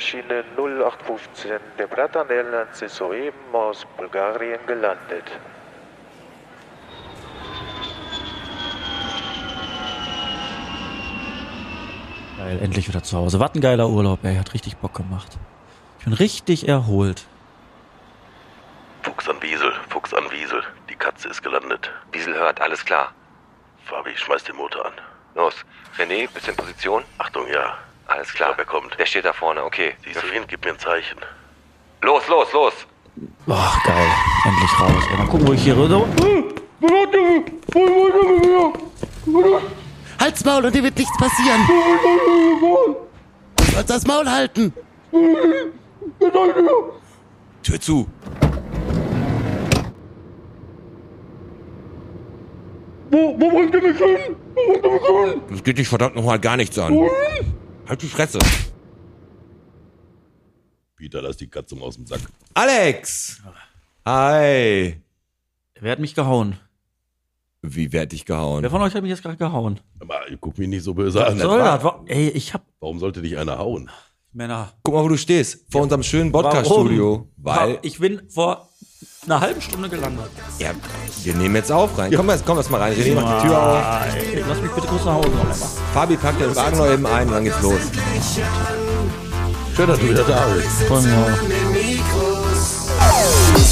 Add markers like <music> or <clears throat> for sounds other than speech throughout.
Die Maschine 0815 der Bratan Airlines ist soeben aus Bulgarien gelandet. Geil, endlich wieder zu Hause. Was ein geiler Urlaub, ey. Hat richtig Bock gemacht. Ich bin richtig erholt. Fuchs an Wiesel, Fuchs an Wiesel. Die Katze ist gelandet. Wiesel hört, alles klar. Fabi, schmeiß den Motor an. Los. René, bist in Position? Achtung, ja. Alles klar. Ich glaub, er kommt. Der steht da vorne, okay. Siehst du ihn? Gib mir ein Zeichen. Los, los, los. Ach, geil. Endlich raus. Ey, mal gucken, wo ich hier rüber. Halt's Maul und dir wird nichts passieren. Du sollst das Maul halten. Tür zu. Das geht dich verdammt nochmal gar nichts an. Halt die Fresse. Peter, lass die Katze mal aus dem Sack. Alex! Hi. Wer hat mich gehauen? Wie werd ich gehauen? Wer von euch hat mich jetzt gerade gehauen? Aber guck mich nicht so böse an. Soll das? Wa- Ey, ich hab Warum sollte dich einer hauen? Männer. Guck mal, wo du stehst. Vor unserem schönen Podcast-Studio. Warum? Weil, Ich bin vor einer halben Stunde gelandet. ja, wir nehmen jetzt auf rein. Komm, jetzt, komm erst mal rein. René, mach die Tür auf. Ey, lass mich bitte kurz nach Hause einmal. Fabi packt den Wagen noch eben ein und dann geht's los. Schön, dass du wieder da bist. Voll mir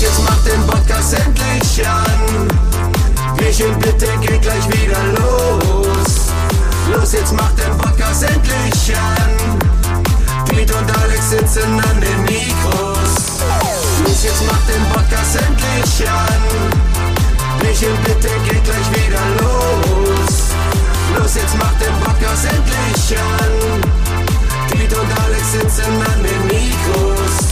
jetzt macht den Podcast endlich an. Michel, bitte geht gleich wieder los. Los, jetzt macht den Podcast endlich an. Piet und Alex sitzen an den Mikros. Podcast endlich an. Piet und Alex sitzen an den Mikros.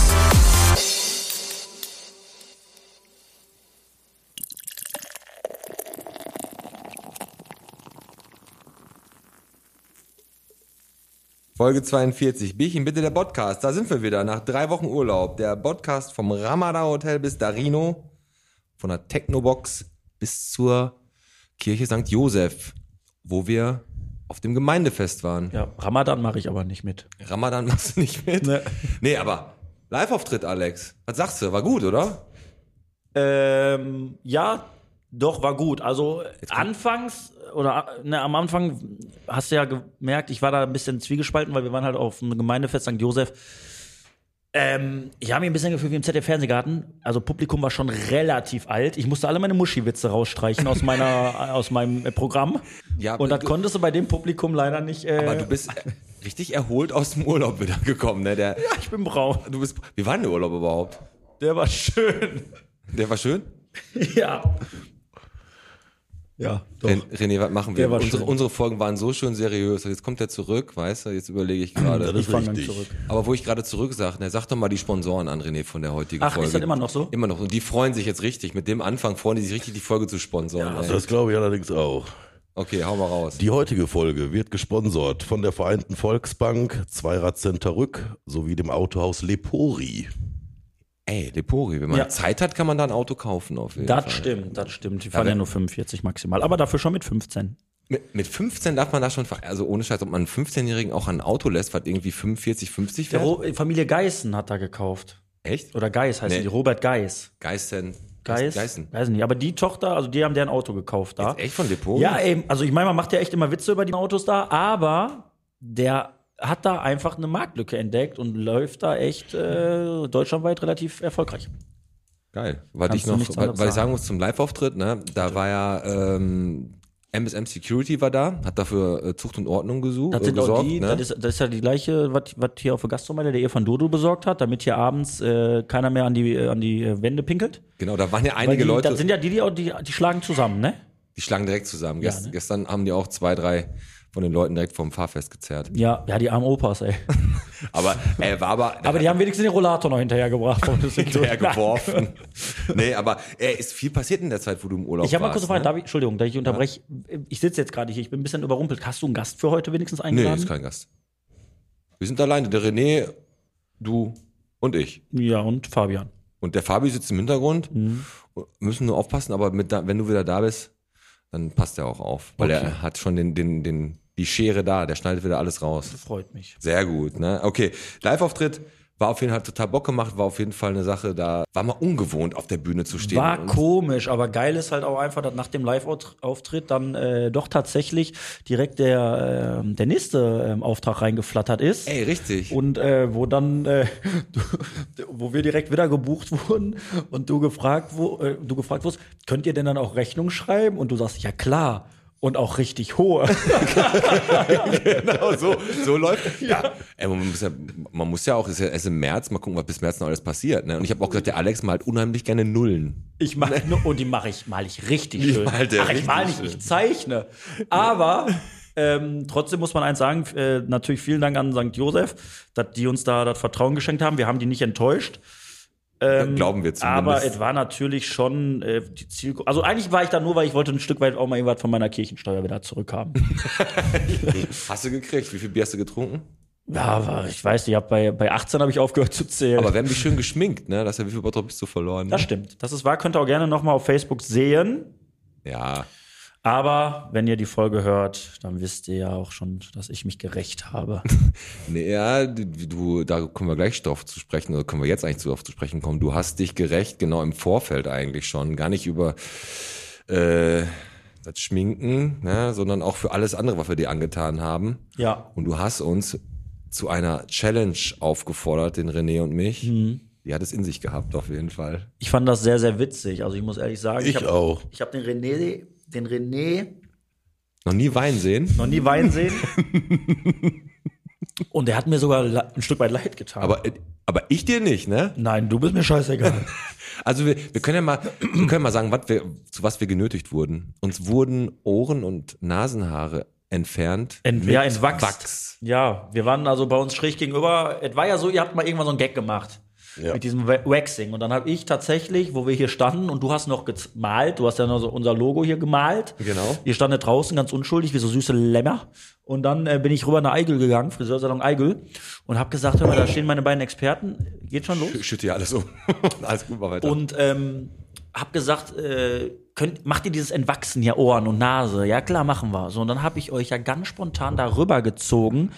Folge 42. Bierchen, bitte der Podcast. Da sind wir wieder. Nach drei Wochen Urlaub. Der Podcast vom Ramada Hotel bis Darino. Von der Technobox bis zur Kirche St. Josef. Wo wir auf dem Gemeindefest waren. Ja, Ramadan mache ich aber nicht mit. Ramadan <laughs> machst du nicht mit? Nee. Nee, aber Live-Auftritt, Alex. Was sagst du? War gut, oder? Ähm, ja, doch, war gut. Also anfangs oder ne, am Anfang hast du ja gemerkt, ich war da ein bisschen zwiegespalten, weil wir waren halt auf einem Gemeindefest St. Josef. Ähm, ich habe mich ein bisschen gefühlt wie im ZDF-Fernsehgarten. Also Publikum war schon relativ alt. Ich musste alle meine Muschi-Witze rausstreichen aus meiner <laughs> aus meinem äh, Programm. Ja, Und das du- konntest du bei dem Publikum leider nicht. Äh, Aber du bist äh, richtig erholt aus dem Urlaub wieder gekommen, ne? Der, ja, ich bin braun. du bist, wie war denn der Urlaub überhaupt? Der war schön. Der war schön? <laughs> ja. Ja, doch. Ren- René, was machen wir? Unsere, unsere Folgen waren so schön seriös. Jetzt kommt er zurück, weißt du? Jetzt überlege ich gerade. Das ist fang dann richtig. zurück. Aber wo ich gerade zurück sage, ne, sag doch mal die Sponsoren an, René, von der heutigen Ach, ist Folge. das immer noch so? Immer noch. Und die freuen sich jetzt richtig. Mit dem Anfang freuen die sich richtig, die Folge zu sponsoren. ey. Das glaube ich allerdings auch. Okay, hau mal raus. Die heutige Folge wird gesponsert von der Vereinten Volksbank, Zweirad-Center Rück sowie dem Autohaus Lepori. Ey, Lepori, wenn man Ja. Zeit hat, kann man da ein Auto kaufen auf jeden Das Fall. stimmt, das stimmt. Die fahren ja, nur 45 maximal, aber dafür schon mit 15. Mit, mit 15 darf man da schon, also ohne Scheiß, ob man einen 15-Jährigen auch ein Auto lässt, was irgendwie 45, 50 Der fährt? Familie Geißen hat da gekauft. Echt? Oder Geis heißt Nee. die, Robert Geis. Geißen. Geis? Geißen. Weiß nicht, aber die Tochter, also die haben deren Auto gekauft da. Jetzt echt von Lepori? Ja, ey, also ich meine, man macht ja echt immer Witze über die Autos da, aber der hat da einfach eine Marktlücke entdeckt und läuft da echt äh, deutschlandweit relativ erfolgreich. Geil. Weil Kannst ich noch, weil, weil ich sagen. muss, zum Live-Auftritt, ne, da war ja ähm, MSM Security war da, hat dafür äh, Zucht und Ordnung gesucht, Das äh, sind auch gesorgt. die, ne? das, ist, das ist ja die gleiche, was hier auf der Gastromeile der Ehe von Dodo besorgt hat, damit hier abends äh, keiner mehr an die, äh, an die äh, Wände pinkelt. genau, da waren ja einige die, Leute, Das sind ja die, die, auch- die, die schlagen zusammen, ne? die schlagen direkt zusammen. Ja, Gest, ne? Gestern haben die auch zwei, drei von den Leuten direkt vom Fahrfest gezerrt. Ja, ja, die armen Opas, ey. <laughs> Aber er war aber, <laughs> Aber die haben wenigstens den Rollator noch hinterhergebracht. vom <laughs> hinterher geworfen. nee, aber er ist viel passiert in der Zeit, wo du im Urlaub Ich habe mal warst. kurz eine Frage, ne? darf ich, Entschuldigung, dass ich unterbreche. Ich sitze jetzt gerade hier, ich bin ein bisschen überrumpelt. Hast du einen Gast für heute wenigstens Nee, eingeladen? ist kein Gast. Wir sind alleine, der René, du und ich. ja, und Fabian. Und der Fabi sitzt im Hintergrund. Mhm. Müssen nur aufpassen, aber mit da, wenn du wieder da bist, dann passt er auch auf. Weil Okay. er hat schon den, den, den die Schere da, der schneidet wieder alles raus. Freut mich. Sehr gut, ne? Okay, Live-Auftritt war auf jeden Fall total Bock gemacht, war auf jeden Fall eine Sache, da war mal ungewohnt auf der Bühne zu stehen. War komisch, aber geil ist halt auch einfach, dass nach dem Live-Auftritt dann äh, doch tatsächlich direkt der, äh, der nächste ähm, Auftrag reingeflattert ist. Ey, richtig. Und äh, wo dann, äh, <laughs> du, wo wir direkt wieder gebucht wurden und du gefragt, wo, äh, du gefragt wurdest, könnt ihr denn dann auch Rechnung schreiben? Und du sagst, ja klar. Und auch richtig hohe. <laughs> genau, so, so läuft. Ja. Ey, man, muss ja, man muss ja auch, es ist ja erst im März, mal gucken, was bis März noch alles passiert. Ne? Und ich habe auch gesagt, der Alex malt unheimlich gerne Nullen. Ich mache und die mache ich, mal ich richtig schön. malt er Ach, ich mal nicht, ich zeichne. Aber ähm, trotzdem muss man eins sagen, äh, natürlich vielen Dank an St. Josef, dass die uns da das Vertrauen geschenkt haben. Wir haben die nicht enttäuscht. Glauben wir zumindest. Aber es war natürlich schon äh, die Zielgruppe. Also eigentlich war ich da nur, weil ich wollte ein Stück weit auch mal irgendwas von meiner Kirchensteuer wieder zurückhaben. <laughs> Hast du gekriegt? Wie viel Bier hast du getrunken? ja, aber ich weiß, ich hab bei, bei 18 habe ich aufgehört zu zählen. Aber wir haben dich schön geschminkt, ne? Das ist ja, wie viel Bottrop bist du verloren? das stimmt. Das ist wahr, könnt ihr auch gerne nochmal auf Facebook sehen. Ja. Aber wenn ihr die Folge hört, dann wisst ihr ja auch schon, dass ich mich gerecht habe. <laughs> Nee, ja, du, du, da kommen wir gleich drauf zu sprechen, oder können wir jetzt eigentlich drauf zu sprechen kommen. Du hast dich gerecht, genau im Vorfeld eigentlich schon. Gar nicht über äh, das Schminken, ne, sondern auch für alles andere, was wir dir angetan haben. Ja. Und du hast uns zu einer Challenge aufgefordert, den René und mich. Mhm. Die hat es in sich gehabt, auf jeden Fall. Ich fand das sehr, sehr witzig. Also ich muss ehrlich sagen, Ich hab, auch. Ich habe den René, den René Noch nie Wein sehen, noch nie weinen sehen. <laughs> Und er hat mir sogar ein Stück weit leid getan. aber, aber ich dir nicht, ne? Nein, du bist mir scheißegal. <laughs> Also wir, wir können ja mal, wir können mal sagen, was wir, zu was wir genötigt wurden. Uns wurden Ohren- und Nasenhaare entfernt. Ent, ja, entwachst. Wachs. Ja, wir waren also bei uns schräg gegenüber. Es war ja so, ihr habt mal irgendwann so einen Gag gemacht. Ja. Mit diesem Wa- Waxing. Und dann habe ich tatsächlich, wo wir hier standen und du hast noch gemalt, du hast ja noch so unser Logo hier gemalt. Genau. Ihr standet draußen ganz unschuldig, wie so süße Lämmer. Und dann äh, bin ich rüber nach Eigel gegangen, Friseursalon Eigel, und habe gesagt, hör mal, da stehen meine beiden Experten. Geht schon los? Ich schütte ja alles um. <laughs> alles gut, mal weiter. Und ähm, hab gesagt, äh, könnt, macht ihr dieses Entwachsen hier Ohren und Nase? Ja klar, machen wir. So und dann habe ich euch ja ganz spontan darüber gezogen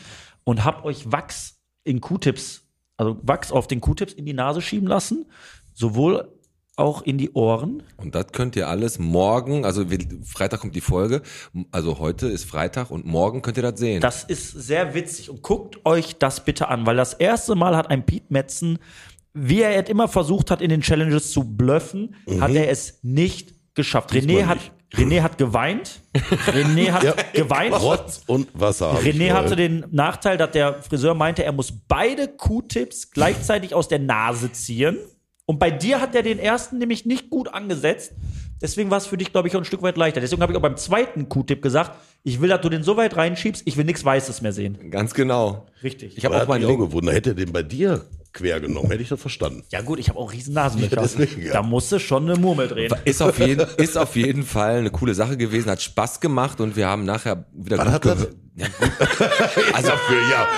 und hab euch Wachs in Q-Tips, also Wachs auf den Q-Tips in die Nase schieben lassen, sowohl auch in die Ohren. Und das könnt ihr alles morgen, also Freitag kommt die Folge, also heute ist Freitag und morgen könnt ihr das sehen. Das ist sehr witzig und guckt euch das bitte an, weil das erste Mal hat ein Piet Metzen, wie er es immer versucht hat, in den Challenges zu bluffen, hat er es nicht geschafft. René hat, René hat geweint. René hat <laughs> geweint. Rotz und Wasser. René hatte den Nachteil, dass der Friseur meinte, er muss beide Q-Tips gleichzeitig aus der Nase ziehen. Und bei dir hat er den ersten nämlich nicht gut angesetzt. Deswegen war es für dich, glaube ich, auch ein Stück weit leichter. Deswegen habe ich auch beim zweiten Q-Tip gesagt, ich will, dass du den so weit reinschiebst, ich will nichts Weißes mehr sehen. Ganz genau. Richtig. Ich habe auch mein auch gewundert. Hätte er den bei dir quer genommen, hätte ich das verstanden. Ja gut, ich habe auch riesen Nasenlöcher. Ja, ja. Da musst du schon eine Murmel drehen. Ist auf, jeden, ist auf jeden Fall eine coole Sache gewesen, hat Spaß gemacht und wir haben nachher wieder Was gut hat das? gehört. <laughs> Also, Für, ja,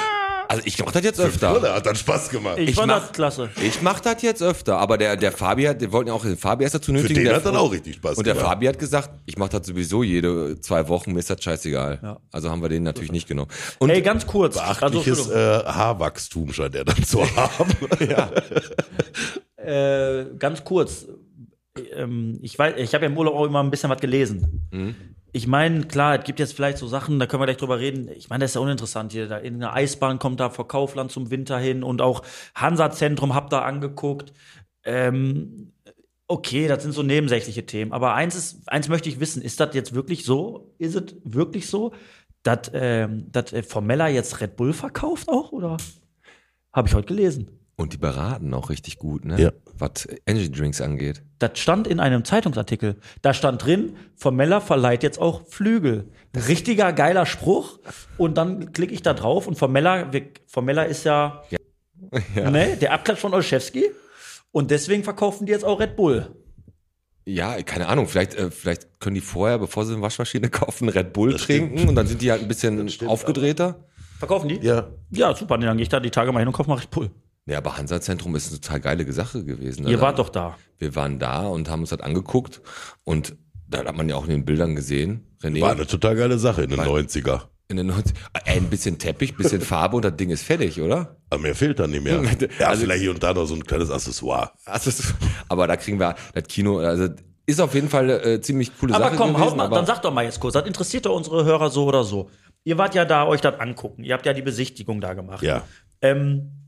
also ich mach das jetzt für öfter. Brille hat dann Spaß gemacht. Ich, ich fand mach- das klasse. Ich mach das jetzt öfter, aber der, der Fabi hat, wir wollten ja auch den Fabi erst dazu Für nötigen. den der, hat dann auch richtig Spaß Und der gemacht. Fabi hat gesagt, ich mach das sowieso jede zwei Wochen, mir ist das scheißegal. Ja. Also haben wir den natürlich nicht genommen. Und Ey, ganz kurz. Beachtliches Entschuldigung. äh, Haarwachstum scheint er dann zu haben. <laughs> äh, ganz kurz. Ähm, ich weiß, ich habe ja im Urlaub auch immer ein bisschen was gelesen. Mhm. Ich meine, klar, es gibt jetzt vielleicht so Sachen, da können wir gleich drüber reden. Ich meine, das ist ja uninteressant hier. Da in eine Eisbahn kommt da vor Kaufland zum Winter hin und auch Hansa-Zentrum habt da angeguckt. Ähm, okay, das sind so nebensächliche Themen. Aber eins ist, eins möchte ich wissen: Ist das jetzt wirklich so? Ist es wirklich so, dass ähm, äh, Formella jetzt Red Bull verkauft auch? Oder habe ich heute gelesen? Und die beraten auch richtig gut, ne? Ja. Was Energy Drinks angeht. Das stand in einem Zeitungsartikel. Da stand drin, Formella verleiht jetzt auch Flügel. Richtiger geiler Spruch. Und dann klicke ich da drauf und Formella, Formella ist ja, <laughs> Ne, der Abklatsch von Olszewski. Und deswegen verkaufen die jetzt auch Red Bull. Ja, keine Ahnung, vielleicht, äh, vielleicht können die vorher, bevor sie eine Waschmaschine <laughs> kaufen, Red Bull trinken und dann sind die halt ein bisschen stimmt, aufgedrehter. Verkaufen die? ja, Ja, super. Nee, Dann gehe ich da die Tage mal hin und kaufe mal Red Bull. Ja, aber Hansa-Zentrum ist eine total geile Sache gewesen. Ihr Also, wart doch da. Wir waren da und haben uns das angeguckt und da hat man ja auch in den Bildern gesehen, René, war eine total geile Sache in den 90er. In den 90 Ey, ein bisschen Teppich, bisschen Farbe und das Ding ist fertig, oder? Aber mir fehlt dann nicht mehr. <laughs> Ja, Also- vielleicht hier und da noch so ein kleines Accessoire. Also, es- aber da kriegen wir das Kino, also ist auf jeden Fall äh, ziemlich coole Aber Sache komm, gewesen. haut mal, aber dann sag doch mal jetzt kurz, das interessiert doch unsere Hörer so oder so. Ihr wart ja da, euch das angucken. Ihr habt ja die Besichtigung da gemacht. Ja. Ähm,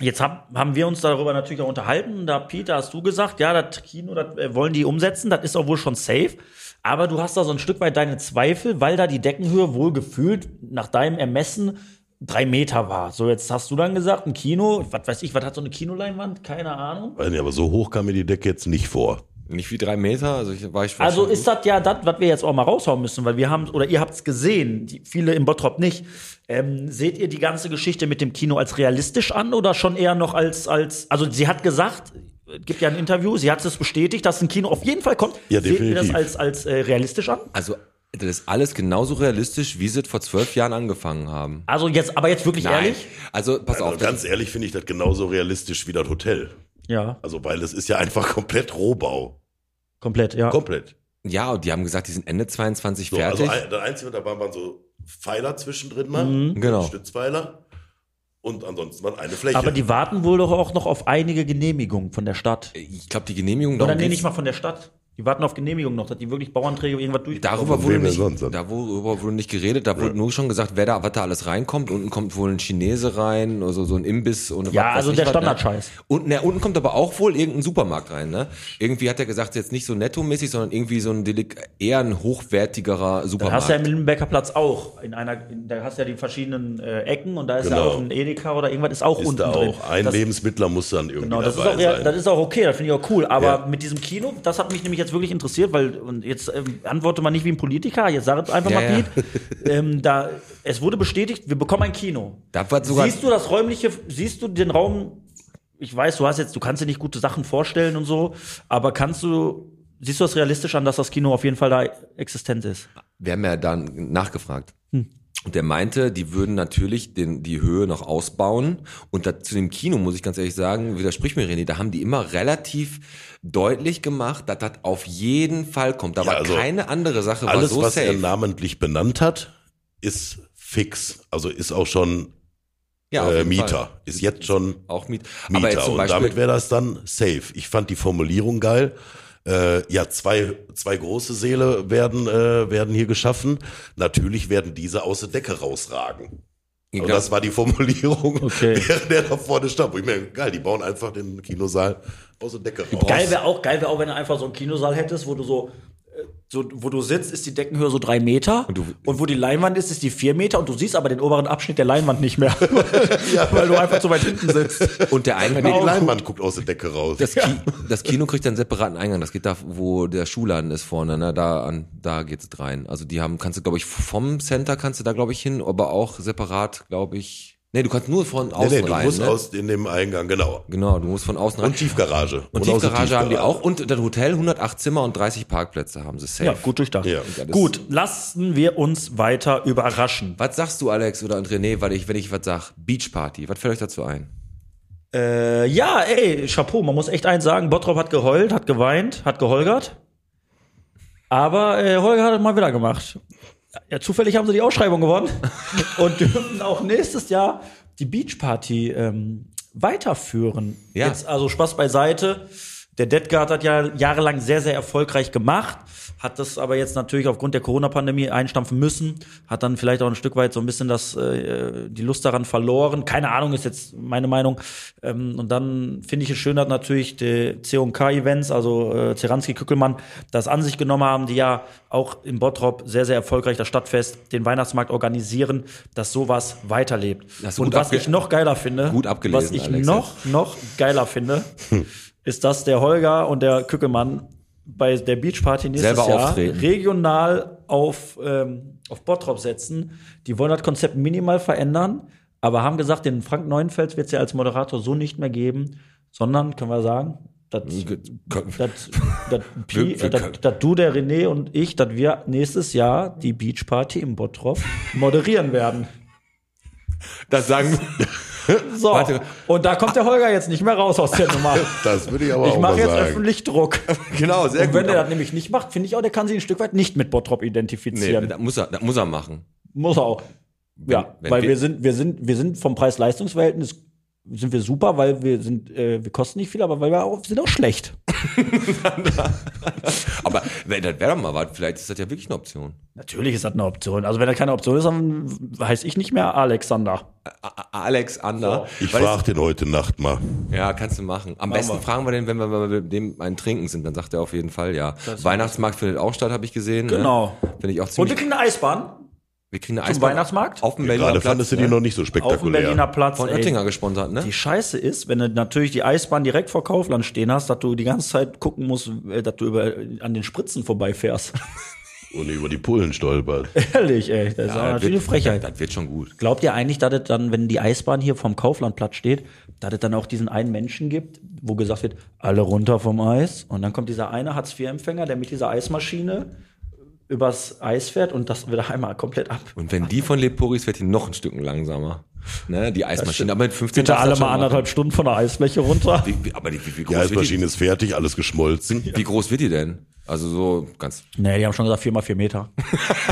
jetzt hab, haben wir uns darüber natürlich auch unterhalten. Da, Peter, hast du gesagt, ja, das Kino, das äh, wollen die umsetzen. Das ist auch wohl schon safe. Aber du hast da so ein Stück weit deine Zweifel, weil da die Deckenhöhe wohl gefühlt nach deinem Ermessen drei Meter war. So, jetzt hast du dann gesagt, ein Kino, was weiß ich, was hat so eine Kinoleinwand? Keine Ahnung. Nicht, aber so hoch kam mir die Decke jetzt nicht vor. Nicht wie drei Meter, also ich war ich Also ist das ja das, was wir jetzt auch mal raushauen müssen, weil wir haben, oder ihr habt es gesehen, die, viele im Bottrop nicht. Ähm, seht ihr die ganze Geschichte mit dem Kino als realistisch an oder schon eher noch als, als, also sie hat gesagt, es gibt ja ein Interview, sie hat es bestätigt, dass ein Kino auf jeden Fall kommt. Ja, seht ihr das definitiv. als, als äh, realistisch an? Also, das ist alles genauso realistisch, wie sie es vor zwölf Jahren angefangen haben. Also jetzt, aber jetzt wirklich ehrlich? Also, pass Also auf. ganz ehrlich finde ich das genauso realistisch wie das Hotel. Ja, Also, weil es ist ja einfach <laughs> komplett Rohbau. komplett, ja. Komplett. ja, und die haben gesagt, die sind Ende 22 So, fertig. also das Einzige, da waren, waren so Pfeiler zwischendrin mal. Genau. Stützpfeiler. Und ansonsten war eine Fläche. Aber die warten wohl doch auch noch auf einige Genehmigungen von der Stadt. ich glaube, die Genehmigung Oder nee, nicht mal von der Stadt. Die warten auf Genehmigung noch, dass die wirklich Bauanträge irgendwas durchbekommen. Darüber wurde nicht, sonst dann? da worüber wurde nicht geredet, da wurde nur schon gesagt, wer da, was da alles reinkommt. Unten kommt wohl ein Chinese rein, also so ein Imbiss und Ja, was also ich der was, Standardscheiß. Ne? Und ne, unten kommt aber auch wohl irgendein Supermarkt rein, ne? Irgendwie hat er gesagt, jetzt nicht so nettomäßig, sondern irgendwie so ein Delik eher ein hochwertigerer Supermarkt. hast du ja im Lindenbecker Platz auch. In einer, in, da hast du ja die verschiedenen äh, Ecken und da ist ja Genau. auch ein Edeka oder irgendwas ist auch ist unten da drin. auch ein das, Lebensmittler muss dann irgendwie Genau, das ist, dabei auch, ja, sein. das ist auch okay, das finde ich auch cool. Aber Ja. mit diesem Kino, das hat mich nämlich jetzt wirklich interessiert, weil, und jetzt ähm, antworte mal nicht wie ein Politiker, jetzt sag einfach Ja, mal, ja. Piet. Ähm, da, es wurde bestätigt, wir bekommen ein Kino. Siehst du das räumliche, siehst du den Raum, ich weiß, du hast jetzt, du kannst dir nicht gute Sachen vorstellen und so, aber kannst du, siehst du das realistisch an, dass das Kino auf jeden Fall da existent ist? Wir haben ja dann nachgefragt. Hm. Und der meinte, die würden natürlich den, die Höhe noch ausbauen. Und da, zu dem Kino, muss ich ganz ehrlich sagen, widersprich mir René, da haben die immer relativ deutlich gemacht, dass das auf jeden Fall kommt. Da Ja, war also keine andere Sache, war Alles, so was er safe. namentlich benannt hat, ist fix. Also ist auch schon Ja, äh, Mieter. Fall. Ist jetzt schon Auch Miet. Mieter. Aber jetzt zum und Beispiel, damit wäre das dann safe. Ich fand die Formulierung geil. Äh, ja, zwei, zwei große Säle werden, äh, werden hier geschaffen. Natürlich werden diese aus der Decke rausragen. Und das war die Formulierung, Okay. <laughs> während der da vorne stand. Wo Ich mir, geil, die bauen einfach den Kinosaal aus der Decke raus. Geil wäre auch, geil wäre auch, wenn du einfach so einen Kinosaal hättest, wo du so, so, wo du sitzt, ist die Deckenhöhe so drei Meter und, du- wo die Leinwand ist, ist die vier Meter und du siehst aber den oberen Abschnitt der Leinwand nicht mehr, <laughs> weil du einfach zu weit hinten sitzt. und der Eingang, Nee, die Leinwand guckt aus der Decke raus. das, Ki das Kino kriegt einen separaten Eingang. Das geht da, wo der Schuhladen ist vorne, ne? Da an, da geht's rein. Also die haben, kannst du, glaube ich, vom Center kannst du da, glaube ich, hin, aber auch separat, glaube ich. Nee, du kannst nur von nee, außen nee, du rein. musst ne? aus in dem Eingang, genau. Genau, du musst von außen rein. Und Tiefgarage. Und aus der Tiefgarage haben die Tiefgarage. auch. Und das Hotel 108 Zimmer und 30 Parkplätze haben sie safe. Ja, gut durchdacht. Ja. Gut, lassen wir uns weiter überraschen. Was sagst du, Alex oder und René, weil ich, wenn ich was sag? Beachparty. Was fällt euch dazu ein? Äh, ja, ey, Chapeau, man muss echt eins sagen, Bottrop hat geheult, hat geweint, hat geholgert. Aber äh, Holger hat es mal wieder gemacht. Ja, zufällig haben sie die Ausschreibung gewonnen <laughs> und dürfen auch nächstes Jahr die Beachparty ähm, weiterführen. Ja. Jetzt also Spaß beiseite. Der Deadguard hat ja jahrelang sehr, sehr erfolgreich gemacht, hat das aber jetzt natürlich aufgrund der Corona-Pandemie einstampfen müssen, hat dann vielleicht auch ein Stück weit so ein bisschen das, äh, die Lust daran verloren. Keine Ahnung, ist jetzt meine Meinung. Ähm, und dann finde ich es schön, dass natürlich die C&K-Events, also äh, Zeranski Kückelmann, das an sich genommen haben, die ja auch im Bottrop sehr, sehr erfolgreich das Stadtfest, den Weihnachtsmarkt organisieren, dass sowas weiterlebt. Und was ich noch geiler finde, was ich Alex, noch, noch geiler finde, <laughs> ist, dass der Holger und der Kückelmann bei der Beachparty nächstes Selber Jahr auftreten. regional auf, ähm, auf Bottrop setzen. Die wollen das Konzept minimal verändern, aber haben gesagt, den Frank Neuenfels wird es ja als Moderator so nicht mehr geben, sondern, können wir sagen, dass <laughs> Wir- wir du, der René und ich, dass wir nächstes Jahr die Beachparty im Bottrop moderieren werden. Das sagen <laughs> So, Warte. und da kommt der Holger jetzt nicht mehr raus aus der Nummer. <laughs> Das würde ich aber Ich auch mache mal jetzt sagen. öffentlich Druck. <laughs> Genau, sehr Und wenn gut. der das nämlich nicht macht, finde ich auch, der kann sich ein Stück weit nicht mit Bottrop Nee, identifizieren. das muss er, das muss er machen. Muss auch. Ja, wenn weil wir- wir, sind, wir sind, wir sind vom Preis-Leistungs-Verhältnis sind wir super, weil wir sind, äh, wir kosten nicht viel, aber weil wir auch, sind auch schlecht. <laughs> <laughs> Aber wenn, das wäre doch mal was. Vielleicht ist das ja wirklich eine Option. Natürlich ist das eine Option. Also wenn das keine Option ist, dann heiße ich nicht mehr Alexander. A A- Alex Ander. Ich frage den heute Nacht mal. Ja, kannst du machen. Am besten wir. fragen wir den, wenn wir, mit dem einen trinken sind, dann sagt er auf jeden Fall ja. Weihnachtsmarkt findet auch statt, habe ich gesehen. Genau. Ne? Finde ich auch Und ziemlich. wir kriegen eine Eisbahn wir kriegen eine zum Eisbahn Weihnachtsmarkt Auf dem Berliner Gerade Platz. fandest du die ne? noch nicht so auf dem spektakulär. Berliner Platz. Von ey. Oettinger gesponsert, ne? Die Scheiße ist, wenn du natürlich die Eisbahn direkt vor Kaufland stehen hast, dass du die ganze Zeit gucken musst, äh, dass du über, an den Spritzen vorbeifährst. <laughs> Und über die Pullen stolpert. <laughs> Ehrlich, ey. Das ist Ja, natürlich eine Frechheit. Das wird schon gut. Glaubt ihr eigentlich, dass es dann, wenn die Eisbahn hier vom Kauflandplatz steht, dass es dann auch diesen einen Menschen gibt, wo gesagt wird, alle runter vom Eis? Und dann kommt dieser eine Hartz-IV-Empfänger, der mit dieser Eismaschine übers Eis fährt und das wieder einmal komplett ab. Und wenn die von Leporis fährt die noch ein Stück langsamer. Ne? Die Eismaschine. Aber mit 15 Bitte alle mal anderthalb Stunden von der Eisfläche runter. Wie, wie, aber die, wie, wie, Die groß wird die, Eismaschine ist fertig, alles geschmolzen. wie groß wird die denn? Also so ganz. Nee, die haben schon gesagt, vier mal vier Meter.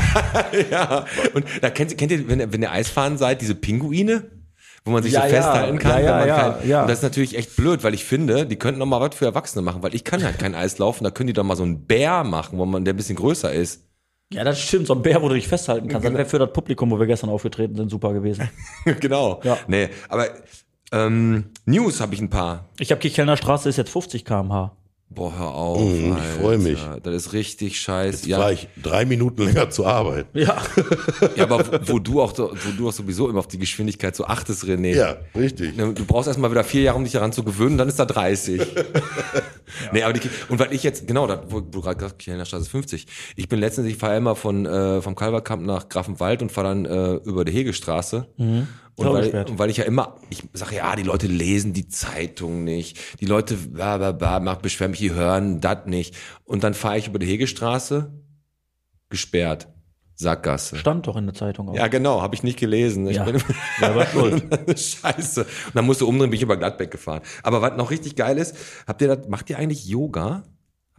<laughs> ja. Und da kennt, kennt ihr, wenn, ihr- wenn ihr Eisfahren seid, diese Pinguine? Wo man sich Ja, so festhalten kann. Ja, ja, man ja. Und das ist natürlich echt blöd, weil ich finde, die könnten noch mal was für Erwachsene machen, weil ich kann halt kein Eis laufen, da können die doch mal so einen Bär machen, wo man, der ein bisschen größer ist. Ja, das stimmt. So ein Bär, wo du dich festhalten kannst. Das wäre für das Publikum, wo wir gestern aufgetreten sind, super gewesen. <laughs> genau. Ja. Nee, aber ähm, News habe ich ein paar. Ich habe Kichelner Straße ist jetzt 50 km/h. Boah, hör auf. Mhm, ich freu mich. Das ist richtig scheiße. Jetzt Ja, war ich drei Minuten länger zur Arbeit. Ja. ja, aber wo, wo du auch so, wo du auch sowieso immer auf die Geschwindigkeit so achtest, René. Ja, richtig. Ne, Du brauchst erstmal wieder vier Jahre, um dich daran zu gewöhnen, dann ist da 30. <laughs> Nee, aber die, und weil ich jetzt, genau, da, wo, du gerade gesagt hast, Kielner Straße ist 50. Ich bin letztens, ich fahre immer von, äh, vom Kalverkamp nach Grafenwald und fahre dann äh, über die Hegestraße. Und, weil, und weil ich ja immer, ich sage ja, die Leute lesen die Zeitung nicht, die Leute bla, bla, bla, mach, beschweren mich, die hören das nicht. Und dann fahre ich über die Hegestraße, gesperrt, Sackgasse. Stand doch in der Zeitung auch. Ja, genau, habe ich nicht gelesen. Ich Ja, bin selber schuld. <laughs> Scheiße. Und dann musst du umdrehen, bin ich über Gladbeck gefahren. Aber was noch richtig geil ist, habt ihr das, macht ihr eigentlich Yoga?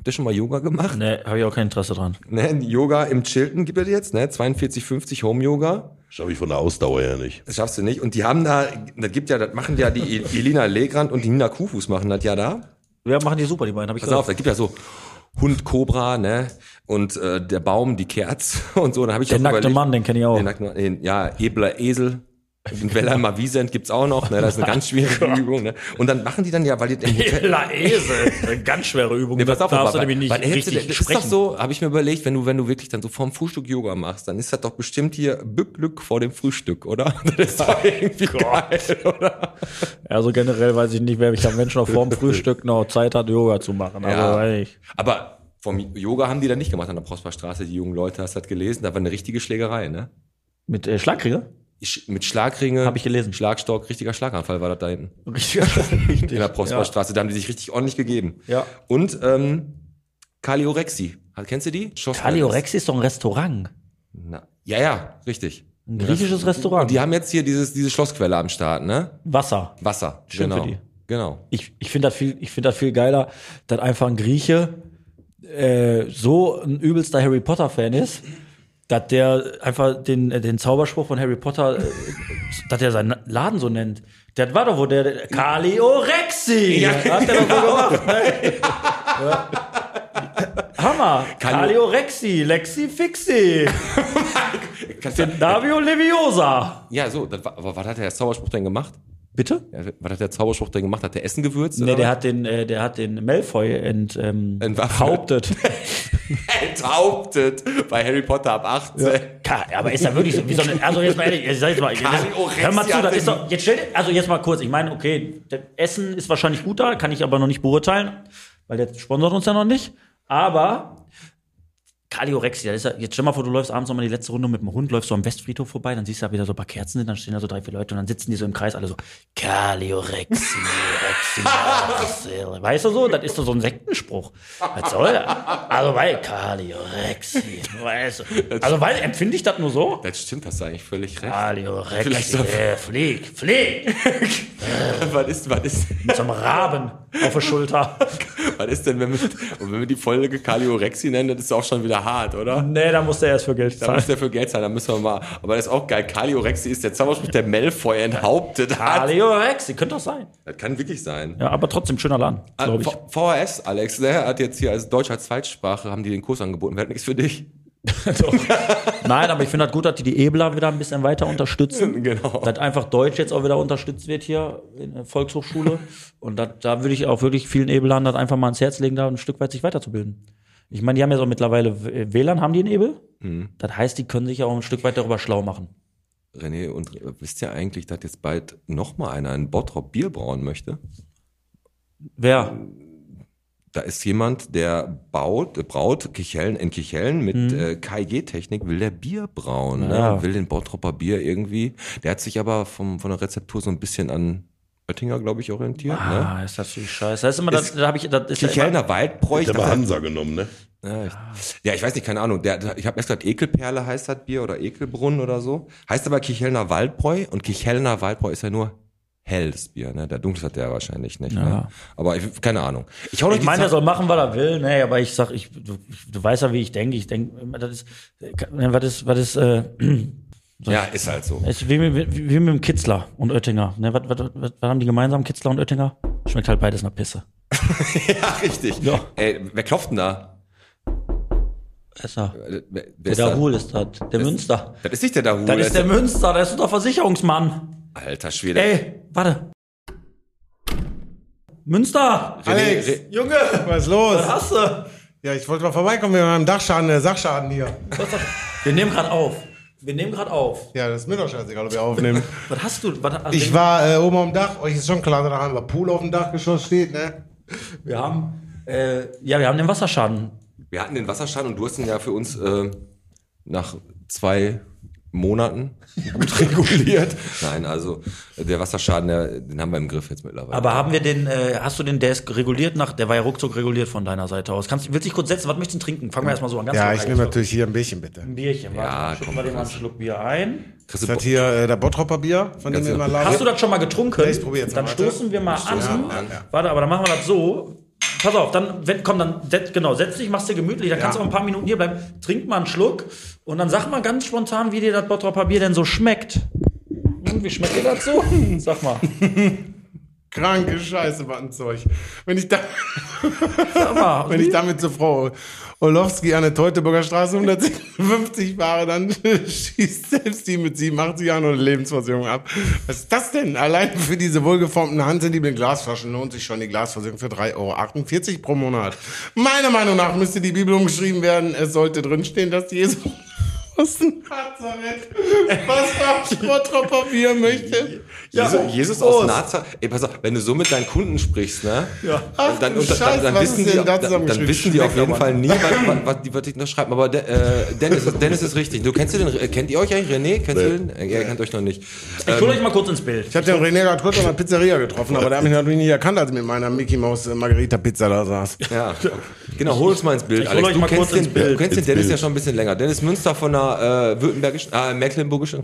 Habt ihr schon mal Yoga gemacht? Nee, habe ich auch kein Interesse dran. Ne, Yoga im Chilton gibt es jetzt, ne? 42,50 Home Yoga. Schaffe ich von der Ausdauer her nicht. Das schaffst du nicht. Und die haben da, das gibt ja, das machen ja die Elina Legrand und die Nina Kufus machen das ja da. Wir machen die super, die beiden, habe ich Pass auf, gesagt. da gibt ja so Hund, Cobra, ne? Und äh, der Baum, die Kerze <laughs> und so. Da habe ich Der nackte überlegt- Mann, den kenne ich auch. Den nackten Mann, den, ja, Ebler Esel. Den Wellheimer Wiesent gibt's auch noch, ne? Das ist eine ganz <laughs> schwierige Übung, ne? Und dann machen die dann ja, weil die im Hotel, Esel. Eine ganz schwere Übung. Nee, pass auf, da darfst du nämlich nicht richtig das ist doch sprechen. so, habe ich mir überlegt, wenn du, wenn du wirklich dann so vorm Frühstück Yoga machst, dann ist das doch bestimmt hier Bückglück vor dem Frühstück, oder? <laughs> Das ist doch irgendwie geil, oder? Also generell weiß ich nicht, wer mich am Mensch noch vorm <laughs> Frühstück noch Zeit hat, Yoga zu machen. Aber Ja. weiß ich. Aber vom Yoga haben die dann nicht gemacht an der Prosperstraße, die jungen Leute, hast du das gelesen? Da war eine richtige Schlägerei, ne? Mit äh, Schlagkrieger? Mit Schlagringe. Hab ich gelesen. Schlagstock, richtiger Schlaganfall war das da hinten. Richtig. richtig. <laughs> In der Prosperstraße, da haben die sich richtig ordentlich gegeben. Ja. Und, ähm, Kaliorexi. Kennst du die? Kaliorexi ist doch ein Restaurant. Na, ja, ja, richtig. Ein griechisches Restaurant. Und die haben jetzt hier dieses, diese Schlossquelle am Start, ne? Wasser. Wasser. Schön genau. für die. Genau. Ich, ich finde das viel, ich finde das viel geiler, dass einfach ein Grieche äh, so ein übelster Harry Potter Fan ist, dass der einfach den, äh, den Zauberspruch von Harry Potter, äh, dass der seinen Laden so nennt. Der war doch wo der, der Kaliorexi. Ja, hat der doch so gemacht. Ne? <laughs> Ja. Hammer. Kaliorexi, Lexi Fixi. <laughs> Davio Leviosa. ja, so, das war, aber was hat der Zauberspruch denn gemacht? Bitte? Ja, was hat der Zauberspruch denn gemacht? Hat der Essen gewürzt? Nee, oder der hat den, äh, der hat den Malfoy ent, ähm, Entwaffnet. behauptet. <laughs> enthauptet bei Harry Potter ab 18. Ka- Aber ist da wirklich so, wie so eine, also jetzt mal ehrlich, ich sag jetzt mal, jetzt, hör mal zu, das ist doch, jetzt stell also jetzt mal kurz, ich meine, okay, das Essen ist wahrscheinlich gut da, kann ich aber noch nicht beurteilen, weil der sponsert uns ja noch nicht, aber Kaliorexia, das ist ja, jetzt stell mal vor, du läufst abends nochmal die letzte Runde mit dem Hund, läufst so am Westfriedhof vorbei, dann siehst du da wieder so ein paar Kerzen sind, dann stehen da so drei, vier Leute und dann sitzen die so im Kreis, alle so, Kaliorexi, Rexi, Weißt du so? Das ist doch so ein Sektenspruch. Was soll das? Also, weil Kaliorexi, weißt du. Also, weil, empfinde ich das nur so? Das stimmt, hast du eigentlich völlig recht. Kaliorexi, Vielleicht doch- äh, flieg, flieg. <laughs> was, ist, was, ist, einem Raben auf der Schulter. <laughs> was ist denn, wenn wir, und wenn wir die Folge Kaliorexi nennen, das ist auch schon wieder hart, oder? Nee, da muss der erst für Geld Da zahlen. muss der für Geld zahlen, da müssen wir mal. Aber das ist auch geil. Kaliorexi ist der Zauberspruch, der Malfoy enthauptet hat. Kaliorexi, könnte doch sein. Das kann wirklich sein. Ja, aber trotzdem schöner Laden, Ah, glaube ich. VHS, Alex, der hat jetzt hier als Deutsch als Zweitsprache, haben die den Kurs angeboten. Wäre nichts für dich. <laughs> Nein, aber ich finde das gut, dass die die Ebler wieder ein bisschen weiter unterstützen. <laughs> Genau. Dass einfach Deutsch jetzt auch wieder unterstützt wird hier in der Volkshochschule. Und das, da würde ich auch wirklich vielen Eblern das einfach mal ans Herz legen, da ein Stück weit sich weiterzubilden. Ich meine, die haben ja so mittlerweile WLAN, haben die in Ebel? Mhm. Das heißt, die können sich ja auch ein Stück weit darüber schlau machen. René, und äh, wisst ihr eigentlich, dass jetzt bald noch mal einer ein Bottrop Bier brauen möchte? Wer? Da ist jemand, der baut, äh, braut Kichellen in Kichellen mit äh, KIG-Technik, will der Bier brauen, ne? Ja. will den Bottropper Bier irgendwie. Der hat sich aber vom, von der Rezeptur so ein bisschen an Oettinger, glaube ich, orientiert. Ne? Ah, ist das natürlich scheiße. Das ist immer, das, da habe ich, das ist ja immer, Kichelner Waldbräu, ich war Hansa genommen, ne? Ja, ich, ja, ich weiß nicht, keine Ahnung. Der, der, ich habe erst gesagt, Ekelperle heißt das Bier oder Ekelbrunnen oder so. Heißt aber Kichelner Waldbräu und Kichelner Waldbräu ist ja nur helles Bier, ne? Der dunkles hat der wahrscheinlich nicht. Ne? Ja. Aber ich, keine Ahnung. Ich Ich meine, der Zahl- soll machen, was er will, ne, aber ich sag, ich, du, du weißt ja, wie ich denke. Ich denke, das ist, was ist, was ist, äh, <clears throat> Ja, ist halt so. ist wie, mit- wie, wie mit dem Kitzler und Oettinger. Ne, was, was, was, haben die gemeinsam, Kitzler und Oettinger? Schmeckt halt beides nach Pisse. <laughs> ja, richtig. Ja. Ey, wer klopft denn da? Ist er. Wer, Der ist da? Dahul ist das. Der Münster. Das ist nicht der Dahul. Das ist der Münster, der ist doch Versicherungsmann. Alter Schwede. Ey, warte. Münster! Alex, Re- Junge, was ist los? Was hast du? Ja, ich wollte mal vorbeikommen, wir haben einen Dachschaden, äh, Sachschaden hier. Wir nehmen gerade auf. Wir nehmen gerade auf. Ja, das ist mir doch scheißegal, ob wir aufnehmen. <laughs> Was hast du? Was, also Ich war äh, oben auf dem Dach, euch ist schon klar, da haben wir Pool auf dem Dachgeschoss steht, ne? Wir haben, äh, ja, wir haben den Wasserschaden. Wir hatten den Wasserschaden und du hast ihn ja für uns äh, nach zwei Monaten <laughs> gut reguliert. Nein, also der Wasserschaden, der, den haben wir im Griff jetzt mittlerweile. Aber haben wir den, äh, hast du den, der ist reguliert nach, der war ja ruckzuck reguliert von deiner Seite aus. Kannst, willst du dich kurz setzen? Was möchtest du trinken? Fangen wir erstmal so an. Ganz Ja, ich nehme natürlich hier ein Bierchen, bitte. ein Bierchen. Warte, Ja, schütten komm, wir dir mal einen. Schluck Bier ein. Das hier äh, der Bottropper Bier, von dem wir immer genau. labern? Hast du das schon mal getrunken? Ja, ich probier jetzt mal, Dann warte. stoßen wir mal an. ja, ja. Warte, aber dann machen wir das so. Pass auf, dann, wenn, komm, dann, setz, genau, setz dich, machst dir gemütlich, dann kannst du auch ein paar Minuten hier bleiben. Trink mal einen Schluck und dann sag mal ganz spontan, wie dir das Bottropper Bier denn so schmeckt. Hm, wie schmeckt dir das so? <laughs> Sag mal. <laughs> Kranke Scheiße, was ein Zeug. Wenn ich, da, mal. <laughs> wenn ich damit zu Frau Orlowski an der Teutoburger Straße 150 fahre, dann <laughs> schießt selbst die mit 87 Jahren eine Lebensversicherung ab. Was ist das denn? Allein für diese wohlgeformten, handsensiblen Glasflaschen lohnt sich schon die Glasversicherung für 3,48 Euro pro Monat. Meiner Meinung nach müsste die Bibel umgeschrieben werden. Es sollte drinstehen, dass Jesus aus dem Nazareth was Bottropper Bier möchte. Jesus, Ja, Jesus aus Nazareth. Ey, pass auf, wenn du so mit deinen Kunden sprichst, ne? Ja. Ach, dann, und, dann, Scheiße, dann, was wissen die, da dann, dann wissen die auf jeden Fall nie, was, was, was, die, noch schreiben. Aber de, äh, Dennis, ist, Dennis ist richtig. Du kennst du den? äh, Kennt ihr euch eigentlich? René? Kennst du den? Äh, Ihr kennt euch noch nicht. Ich hole euch mal kurz ins Bild. Ich habe den René gerade kurz an der Pizzeria getroffen, aber der hat mich natürlich nicht erkannt, als ich mit meiner Mickey Maus äh, Margarita Pizza da saß. Ja, genau, hol uns mal ins Bild. Ich hol Alex, euch du mal kennst kurz ins den, Bild. Du kennst den Ins Dennis Bild. ja schon ein bisschen länger. Dennis Münster von der äh, württembergischen, äh, mecklenburgischen.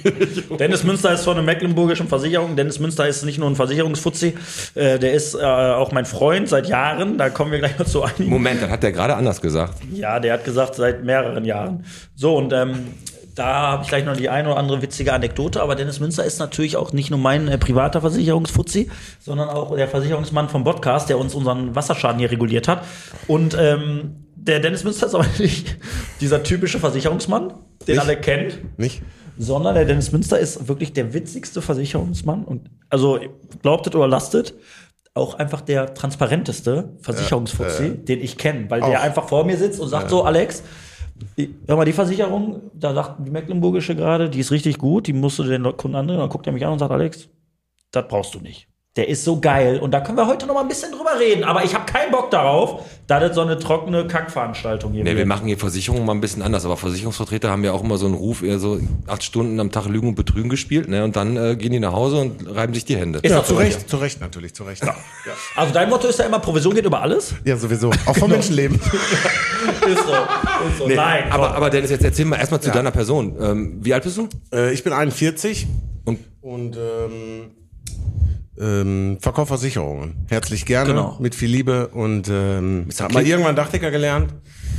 <laughs> Dennis Münster ist von einer mecklenburgischen Versicherung. Dennis Münster ist nicht nur ein Versicherungsfuzzi, äh, der ist äh, auch mein Freund seit Jahren. Da kommen wir gleich noch zu einigen. Moment, das hat der gerade anders gesagt. Ja, der hat gesagt, seit mehreren Jahren. So, und ähm, da habe ich gleich noch die eine oder andere witzige Anekdote. Aber Dennis Münster ist natürlich auch nicht nur mein äh, privater Versicherungsfuzzi, sondern auch der Versicherungsmann vom Podcast, der uns unseren Wasserschaden hier reguliert hat. Und ähm, der Dennis Münster ist aber <laughs> nicht dieser typische Versicherungsmann, den alle kennen Nicht? sondern der Dennis Münster ist wirklich der witzigste Versicherungsmann und also glaubt es oder lastet, auch einfach der transparenteste Versicherungsfuzzi, den ich kenne, weil der Auch. einfach vor mir sitzt und sagt so, Alex, hör mal, die Versicherung, da sagt die Mecklenburgische gerade, die ist richtig gut, die musst du den Kunden andrehen, dann guckt er mich an und sagt, Alex, das brauchst du nicht. Der ist so geil und da können wir heute noch mal ein bisschen drüber reden. Aber ich habe keinen Bock darauf, da das so eine trockene Kackveranstaltung hier Nee, wir wird. machen hier Versicherungen mal ein bisschen anders, aber Versicherungsvertreter haben ja auch immer so einen Ruf, eher so acht Stunden am Tag Lügen und Betrügen gespielt, ne? Und dann äh, gehen die nach Hause und reiben sich die Hände. Ist Ja, zu? Recht, zu Recht natürlich, zu Recht. Ja, Also dein Motto ist ja immer, Provision geht über alles? ja sowieso. Auch vom Menschenleben. <laughs> Ist so. Ist so. Nein, aber, komm. aber Dennis, jetzt erzähl mal erstmal zu Ja. deiner Person. Ähm, wie alt bist du? äh, ich bin 41 Und und ähm, ähm, verkaufe Versicherungen. Herzlich gerne, Genau. mit viel Liebe und ähm, Mr. hab mal irgendwann Dachdecker gelernt.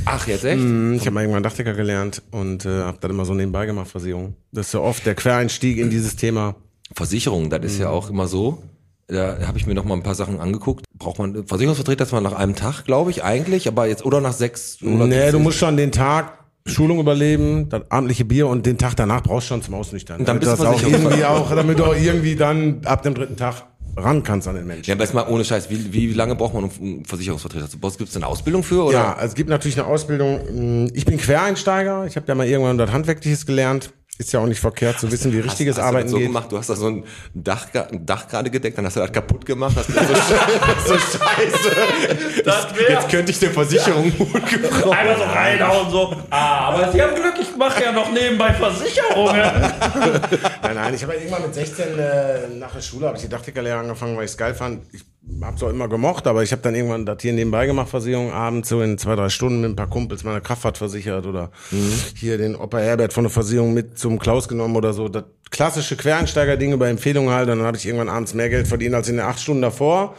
ach, jetzt echt? Mhm, Ich habe mal irgendwann Dachdecker gelernt und äh, habe dann immer so nebenbei gemacht, Versicherung. Das ist ja oft der Quereinstieg in dieses Thema. Versicherung, das ist ja Mhm. auch immer so. Da habe ich mir noch mal ein paar Sachen angeguckt. Braucht man Versicherungsvertreter zwar nach einem Tag, glaube ich, eigentlich, aber jetzt oder nach sechs oder nee, du musst schon den Tag Schulung überleben, das abendliche Bier und den Tag danach brauchst du schon zum Ausnüchtern. Und dann bist du das auch irgendwie auch, damit du auch irgendwie dann ab dem dritten Tag ran kannst an den Menschen. Ja, aber jetzt mal ohne Scheiß, wie, wie lange braucht man, um um Versicherungsvertreter zu Gibt es eine Ausbildung für? Oder? Ja, also es gibt natürlich eine Ausbildung. Ich bin Quereinsteiger. Ich habe ja mal irgendwann das Handwerkliches gelernt. Ist ja auch nicht verkehrt zu wissen, wie richtiges hast, hast Arbeiten du das so geht. gemacht, du hast da so ein Dach, ein Dach gerade gedeckt, dann hast du das kaputt gemacht, hast gesagt, so, <laughs> so scheiße. Das Ich, wär- jetzt könnte ich der Versicherung gut gebrauchen. Einfach so reinhauen, so. Ah, aber Sie haben Glück, ich mache ja noch nebenbei Versicherungen. <laughs> Nein, nein, ich habe irgendwann mit 16 äh, nach der Schule habe ich die Dachdekerlehre angefangen, weil ich es geil fand. Ich habe es auch immer gemocht, aber ich habe dann irgendwann das hier nebenbei gemacht, Versicherung, abends so in zwei, drei Stunden mit ein paar Kumpels meine Kraftfahrt versichert oder hier den Opa Herbert von der Versicherung mit zum Klaus genommen oder so. Das klassische Quereinsteiger-Ding über Empfehlung halt. Und dann habe ich irgendwann abends mehr Geld verdient als in den acht Stunden davor.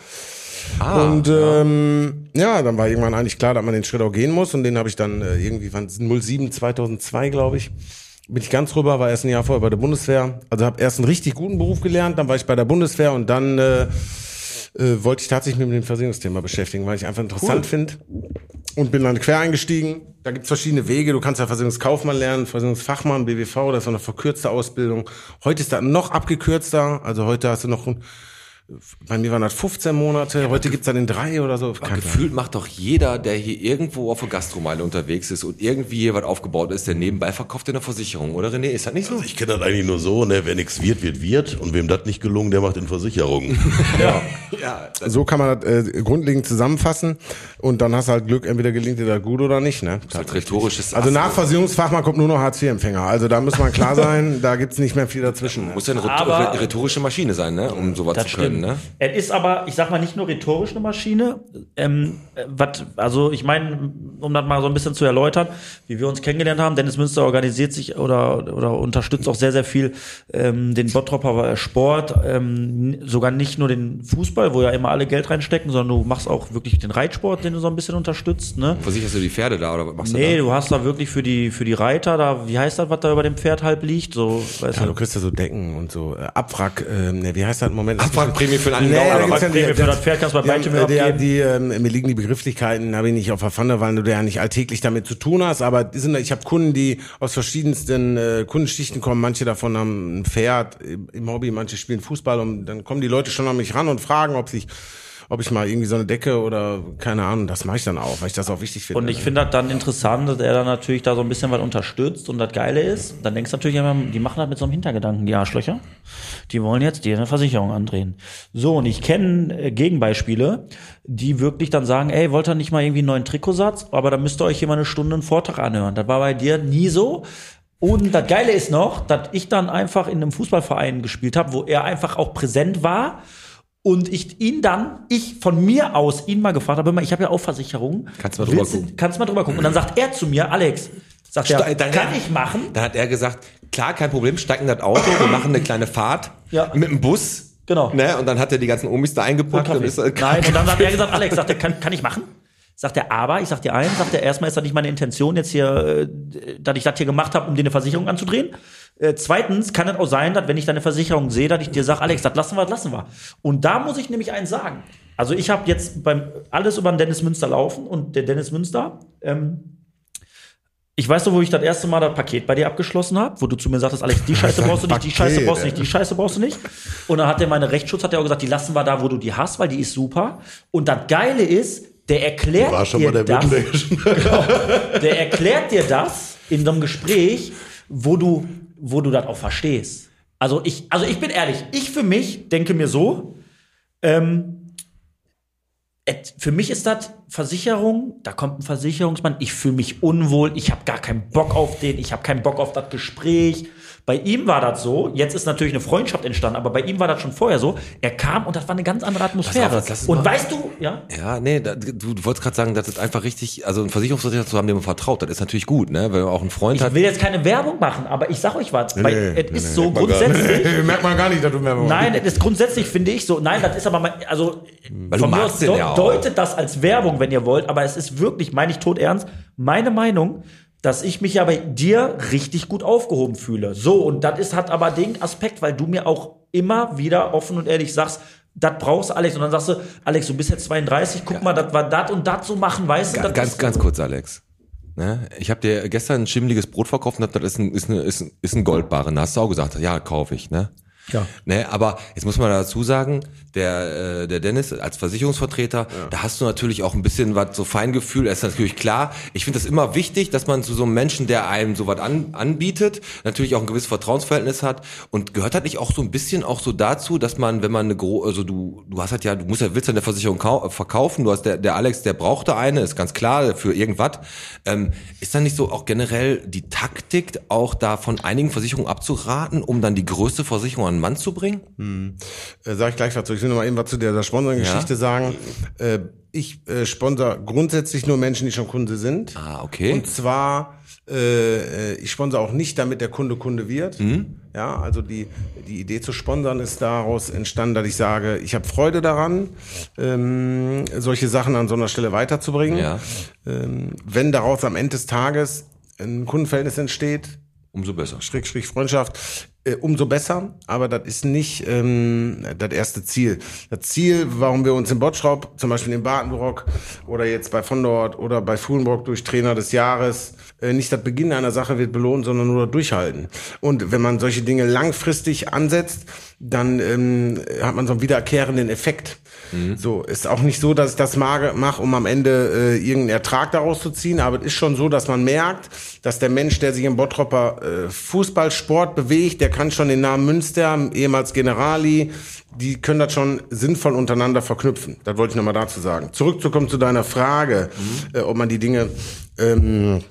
und ähm, ja, dann war irgendwann eigentlich klar, dass man den Schritt auch gehen muss. Und den habe ich dann äh, irgendwie, wann 07 2002, glaube ich, bin ich ganz rüber, war erst ein Jahr vorher bei der Bundeswehr. Also habe erst einen richtig guten Beruf gelernt, dann war ich bei der Bundeswehr und dann äh, äh, wollte ich tatsächlich mit dem Versicherungsthema beschäftigen, weil ich einfach interessant finde. Und bin dann quer eingestiegen. Da gibt's verschiedene Wege. Du kannst ja Versicherungskaufmann lernen, Versicherungsfachmann, BWV, das ist eine verkürzte Ausbildung. Heute ist das noch abgekürzter. Also heute hast du noch ein, bei mir waren das 15 Monate, heute gibt's dann in drei oder so. Gefühlt macht doch jeder, der hier irgendwo auf der Gastromeile unterwegs ist und irgendwie hier was aufgebaut ist, der nebenbei verkauft in der Versicherung, oder René? Ist das nicht so? Also ich kenne das eigentlich nur so, ne, wer nichts wird, wird, wird. Und wem das nicht gelungen, der macht in Versicherungen. <laughs> <laughs> Ja, So kann man das äh, grundlegend zusammenfassen. Und dann hast du halt Glück, entweder gelingt dir das gut oder nicht. Ne? das ist halt rhetorisches Also nach Versicherungsfachmann kommt nur noch Hartz-IV-Empfänger. Also da muss man klar <laughs> sein, da gibt's nicht mehr viel dazwischen. Ne? Muss ja eine Aber- rhet- rhetorische Maschine sein, ne? um sowas zu können. stimmt. Ne? Es ist aber, ich sag mal, nicht nur rhetorisch eine Maschine. Ähm, äh, wat, also ich meine, um das mal so ein bisschen zu erläutern, wie wir uns kennengelernt haben, Dennis Münster organisiert sich oder, oder unterstützt auch sehr, sehr viel ähm, den Bottropper Sport, ähm, sogar nicht nur den Fußball, wo ja immer alle Geld reinstecken, sondern du machst auch wirklich den Reitsport, den du so ein bisschen unterstützt. Ne? Versicherst du die Pferde da oder was machst Nee, du du hast da wirklich für die, für die Reiter, da, wie heißt das, was da über dem Pferd halb liegt? So, weißt Ja, du. du kriegst ja so Decken und so äh, Abwrack, äh, wie heißt das im Moment? Abwrackprämie für einen Nee, Dauer, die- Abwrackprämie für das Pferd kannst du bei haben, äh, abgeben. die, ähm, mir liegen die Begrifflichkeiten, habe ich nicht auf der Pfanne, weil du ja nicht alltäglich damit zu tun hast, aber sind, ich habe Kunden, die aus verschiedensten äh, Kundenschichten kommen, manche davon haben ein Pferd im im Hobby, manche spielen Fußball und dann kommen die Leute schon an mich ran und fragen, ob sich ob ich mal irgendwie so eine Decke oder keine Ahnung, das mache ich dann auch, weil ich das auch wichtig finde. Und ich finde das dann interessant, dass er dann natürlich da so ein bisschen was unterstützt und das Geile ist, dann denkst du natürlich immer, die machen das mit so einem Hintergedanken, die Arschlöcher. Die wollen jetzt dir eine Versicherung andrehen. So, und ich kenne äh, Gegenbeispiele, die wirklich dann sagen, ey, wollt ihr nicht mal irgendwie einen neuen Trikotsatz? Aber da müsst ihr euch hier mal eine Stunde einen Vortrag anhören. Das war bei dir nie so. Und das Geile ist noch, dass ich dann einfach in einem Fußballverein gespielt habe, wo er einfach auch präsent war. Und ich ihn dann, ich von mir aus ihn mal gefragt habe, ich habe ja auch Versicherungen. Kannst du mal drüber Willst gucken? Kannst du mal drüber gucken. Und dann sagt er zu mir, Alex, sagt er, Ste- dann- kann ich machen? Dann hat er gesagt, klar, kein Problem, steig in das Auto, wir machen eine kleine Fahrt Ja. mit dem Bus. Genau. Ne? Und dann hat er die ganzen Omis da eingepackt. Kaffee. und ist, äh, Nein, und dann hat er gesagt, Alex, sagt er, kann, kann ich machen? Sagt er, aber, ich sag dir eins, sagt er, erstmal ist das nicht meine Intention, jetzt hier, äh, dass ich das hier gemacht habe, um dir eine Versicherung anzudrehen. Äh, zweitens kann es auch sein, dass wenn ich deine Versicherung sehe, dass ich dir sage, Alex, das lassen wir, das lassen wir. Und da muss ich nämlich eins sagen. Also ich habe jetzt beim alles über den Dennis Münster laufen und der Dennis Münster, ähm, ich weiß noch, wo ich das erste Mal das Paket bei dir abgeschlossen habe, wo du zu mir sagtest, Alex, die Scheiße brauchst du nicht, die Scheiße brauchst du nicht, die Scheiße brauchst du nicht. Und dann hat der meine Rechtsschutz, hat er auch gesagt, die lassen wir da, wo du die hast, weil die ist super. Und das Geile ist, der erklärt War schon dir mal der das, Württembergischen. <laughs> der erklärt dir das in einem Gespräch, wo du, wo du das auch verstehst. Also ich, also ich bin ehrlich, ich für mich denke mir so, Ähm, et- für mich ist das Versicherung, da kommt ein Versicherungsmann, ich fühle mich unwohl, ich habe gar keinen Bock auf den, ich habe keinen Bock auf das Gespräch. Bei ihm war das so, jetzt ist natürlich eine Freundschaft entstanden, aber bei ihm war das schon vorher so. Er kam und das war eine ganz andere Atmosphäre. Auf, es und mal- weißt du, ja, Ja, nee, da, du, du wolltest gerade sagen, das ist einfach richtig, also einen Versicherungsversicherer zu haben, dem man vertraut, das ist natürlich gut, ne? Wenn man auch einen Freund ich hat. will jetzt keine Werbung machen, aber ich sag euch was, bei, nee, es ist so merkt man gar grundsätzlich. <laughs> Merkt man gar nicht, dass du mehr Nein, das ist grundsätzlich finde ich so. Nein, das ist aber mal, also Weil du von mir aus den deu- ja auch. deutet das als Werbung, wenn ihr wollt, aber es ist wirklich, meine ich tot ernst, meine Meinung, dass ich mich ja bei dir richtig gut aufgehoben fühle. So, und das ist, hat aber den Aspekt, weil du mir auch immer wieder offen und ehrlich sagst, das brauchst du, Alex. Und dann sagst du, Alex, du bist jetzt 32, guck mal, das war das und das so machen, weißt du? Ganz, ganz kurz, Alex. Ne? Ich habe dir gestern ein schimmeliges Brot verkauft und hab, das ist ein, ist, eine, ist, ein, ist ein Goldbarren. Da hast du auch gesagt, ja, kaufe ich. Ne? Ja. Ne, aber jetzt muss man dazu sagen, der, äh, der Dennis als Versicherungsvertreter, da hast du natürlich auch ein bisschen was so Feingefühl. Ist natürlich klar. Ich finde das immer wichtig, dass man zu so einem Menschen, der einem sowas an, anbietet, natürlich auch ein gewisses Vertrauensverhältnis hat. Und gehört halt nicht auch so ein bisschen auch so dazu, dass man, wenn man eine gro also du, du hast halt ja, du musst ja, willst ja eine Versicherung äh, verkaufen. Du hast der, der Alex, der brauchte eine, ist ganz klar für irgendwas. Ähm, ist dann nicht so auch generell die Taktik, auch da von einigen Versicherungen abzuraten, um dann die größte Versicherung an den Mann zu bringen? Äh, sag ich gleich dazu. Ich will noch mal eben was zu der, der Sponsoring-Geschichte Ja. sagen. Äh, ich äh, sponsor grundsätzlich nur Menschen, die schon Kunde sind. Ah, okay. Und zwar, äh, ich sponsor auch nicht, damit der Kunde Kunde wird. Mhm. Ja, also die, die Idee zu sponsern ist daraus entstanden, dass ich sage, ich habe Freude daran, ähm, solche Sachen an so einer Stelle weiterzubringen. Ja. Ähm, wenn daraus am Ende des Tages ein Kundenverhältnis entsteht, Umso besser. Strich, Strich Freundschaft, umso besser. Aber das ist nicht ähm, das erste Ziel. Das Ziel, warum wir uns im Botschraub, zum Beispiel in Badenbrock oder jetzt bei von dort oder bei Fuhlenbrock durch Trainer des Jahres, äh, nicht das Beginn einer Sache wird belohnt, sondern nur Durchhalten. Und wenn man solche Dinge langfristig ansetzt, dann ähm, hat man so einen wiederkehrenden Effekt. So, ist auch nicht so, dass ich das mache, mach, um am Ende äh, irgendeinen Ertrag daraus zu ziehen, aber es ist schon so, dass man merkt, dass der Mensch, der sich im Bottropper äh, Fußballsport bewegt, der kann schon den Namen Münster, ehemals Generali, die können das schon sinnvoll untereinander verknüpfen. Das wollte ich nochmal dazu sagen. Zurückzukommen zu deiner Frage, äh, ob man die Dinge ähm,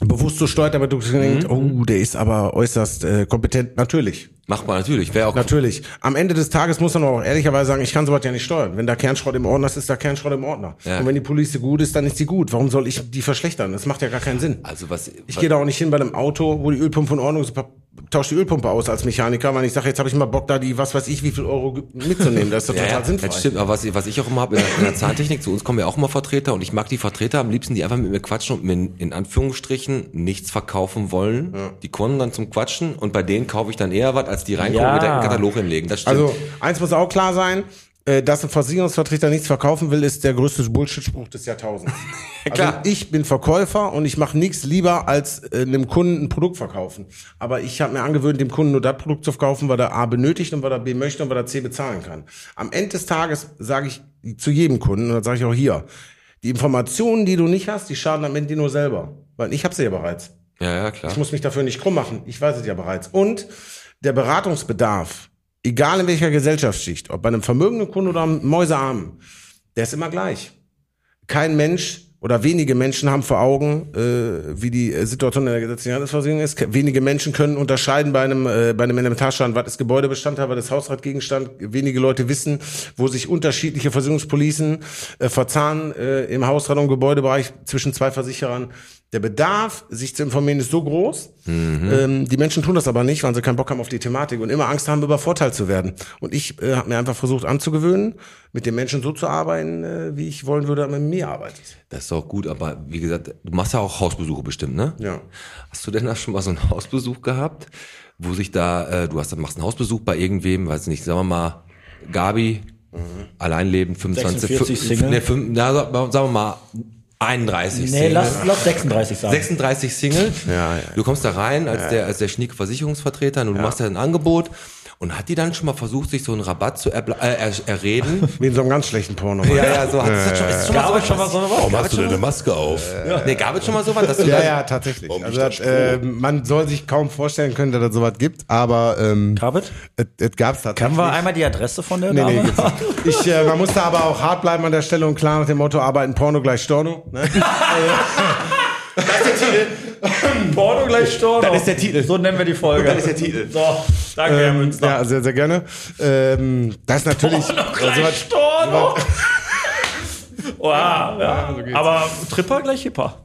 bewusst so steuert, aber du denkst, oh, der ist aber äußerst äh, kompetent. Natürlich. Macht man natürlich. Wäre auch Natürlich. Am Ende des Tages muss man auch ehrlicherweise sagen, ich kann sowas ja nicht steuern. Wenn da Kernschrott im Ordner ist, ist da Kernschrott im Ordner. Ja. Und wenn die Polizei gut ist, dann ist die gut. Warum soll ich die verschlechtern? Das macht ja gar keinen Sinn. Also was Ich gehe da auch nicht hin bei einem Auto, wo die Ölpumpe in Ordnung ist, tausche die Ölpumpe aus als Mechaniker, weil ich sage, jetzt habe ich mal Bock, da die, was weiß ich, wie viel Euro mitzunehmen. Das ist doch ja, total ja, sinnvoll. Das stimmt, aber was, was ich auch immer habe in, der- in der Zahntechnik, zu uns kommen ja auch immer Vertreter und ich mag die Vertreter am liebsten, die einfach mit mir quatschen und mir in, Anführungsstrichen nichts verkaufen wollen. Die kommen dann zum Quatschen und bei denen kaufe ich dann eher was, als die reinkommen Ja. und direkt einen Katalog hinlegen. Das stimmt. Also, eins muss auch klar sein, dass ein Versicherungsvertreter nichts verkaufen will, ist der größte Bullshit-Spruch des Jahrtausends. <laughs> Klar. Also ich bin Verkäufer und ich mache nichts lieber, als äh, einem Kunden ein Produkt verkaufen. Aber ich habe mir angewöhnt, dem Kunden nur das Produkt zu verkaufen, was er A benötigt und was er B möchte und was er C bezahlen kann. Am Ende des Tages sage ich zu jedem Kunden, und das sage ich auch hier, die Informationen, die du nicht hast, die schaden am Ende dir nur selber. Weil ich habe sie ja bereits. ja, ja, klar. Ich muss mich dafür nicht krumm machen. Ich weiß es ja bereits. Und der Beratungsbedarf, egal in welcher Gesellschaftsschicht, ob bei einem vermögenden Kunden oder einem Mäusearmen, der ist immer gleich. Kein Mensch oder wenige Menschen haben vor Augen, äh, wie die äh, Situation in der gesetzlichen Altersversicherung ist. Wenige Menschen können unterscheiden bei einem, äh, bei einem Elementarschaden, was ist Gebäudebestandteil, was ist Hausratgegenstand. Wenige Leute wissen, wo sich unterschiedliche Versicherungspolicen äh, verzahnen äh, im Hausrat- und Gebäudebereich zwischen zwei Versicherern. Der Bedarf, sich zu informieren, ist so groß. Ähm, die Menschen tun das aber nicht, weil sie keinen Bock haben auf die Thematik und immer Angst haben, übervorteilt zu werden. Und ich äh, habe mir einfach versucht anzugewöhnen, mit den Menschen so zu arbeiten, äh, wie ich wollen würde, dass man mit mir arbeitet. Das ist auch gut, aber wie gesagt, du machst ja auch Hausbesuche bestimmt, ne? Ja. Hast du denn da schon mal so einen Hausbesuch gehabt, wo sich da, äh, du hast, machst einen Hausbesuch bei irgendwem, weiß nicht, sagen wir mal, Gabi, alleinlebend, 25, 46 fün- Single. Nee, fün- na, sa- sagen wir mal, 31 Nee, Single. lass, lass 36 sagen. 36 Single. Ja, ja. Du kommst da rein als der als der schnieke Versicherungsvertreter und du machst ja ein Angebot Und hat die dann schon mal versucht, sich so einen Rabatt zu äh, er erreden? <laughs> Wie in so einem ganz schlechten Porno. ja, ja, so. Hat es schon, ist schon mal Gab es schon mal so eine? Warum hast du denn eine Maske auf? Nee, gab es schon mal sowas, dass du Ja, ja, tatsächlich. Warum Also, das, das äh, man soll sich kaum vorstellen können, dass es sowas gibt, aber ähm, Gab es? es, gab es tatsächlich. Können wir einmal die Adresse von der Nee, Dame? nee. Ich, äh, man muss da aber auch hart bleiben an der Stelle und klar nach dem Motto arbeiten Porno gleich Storno. Ne? <laughs> <laughs> Porno gleich Storno. Das ist der Titel. So nennen wir die Folge. Das ist der Titel. So, danke, Herr ähm, Münster. ja, sehr, sehr gerne. Ähm, das ist natürlich. Porno äh, gleich sowas- Storno. <laughs> Oh, ja, ja. Aber Tripper gleich Hipper.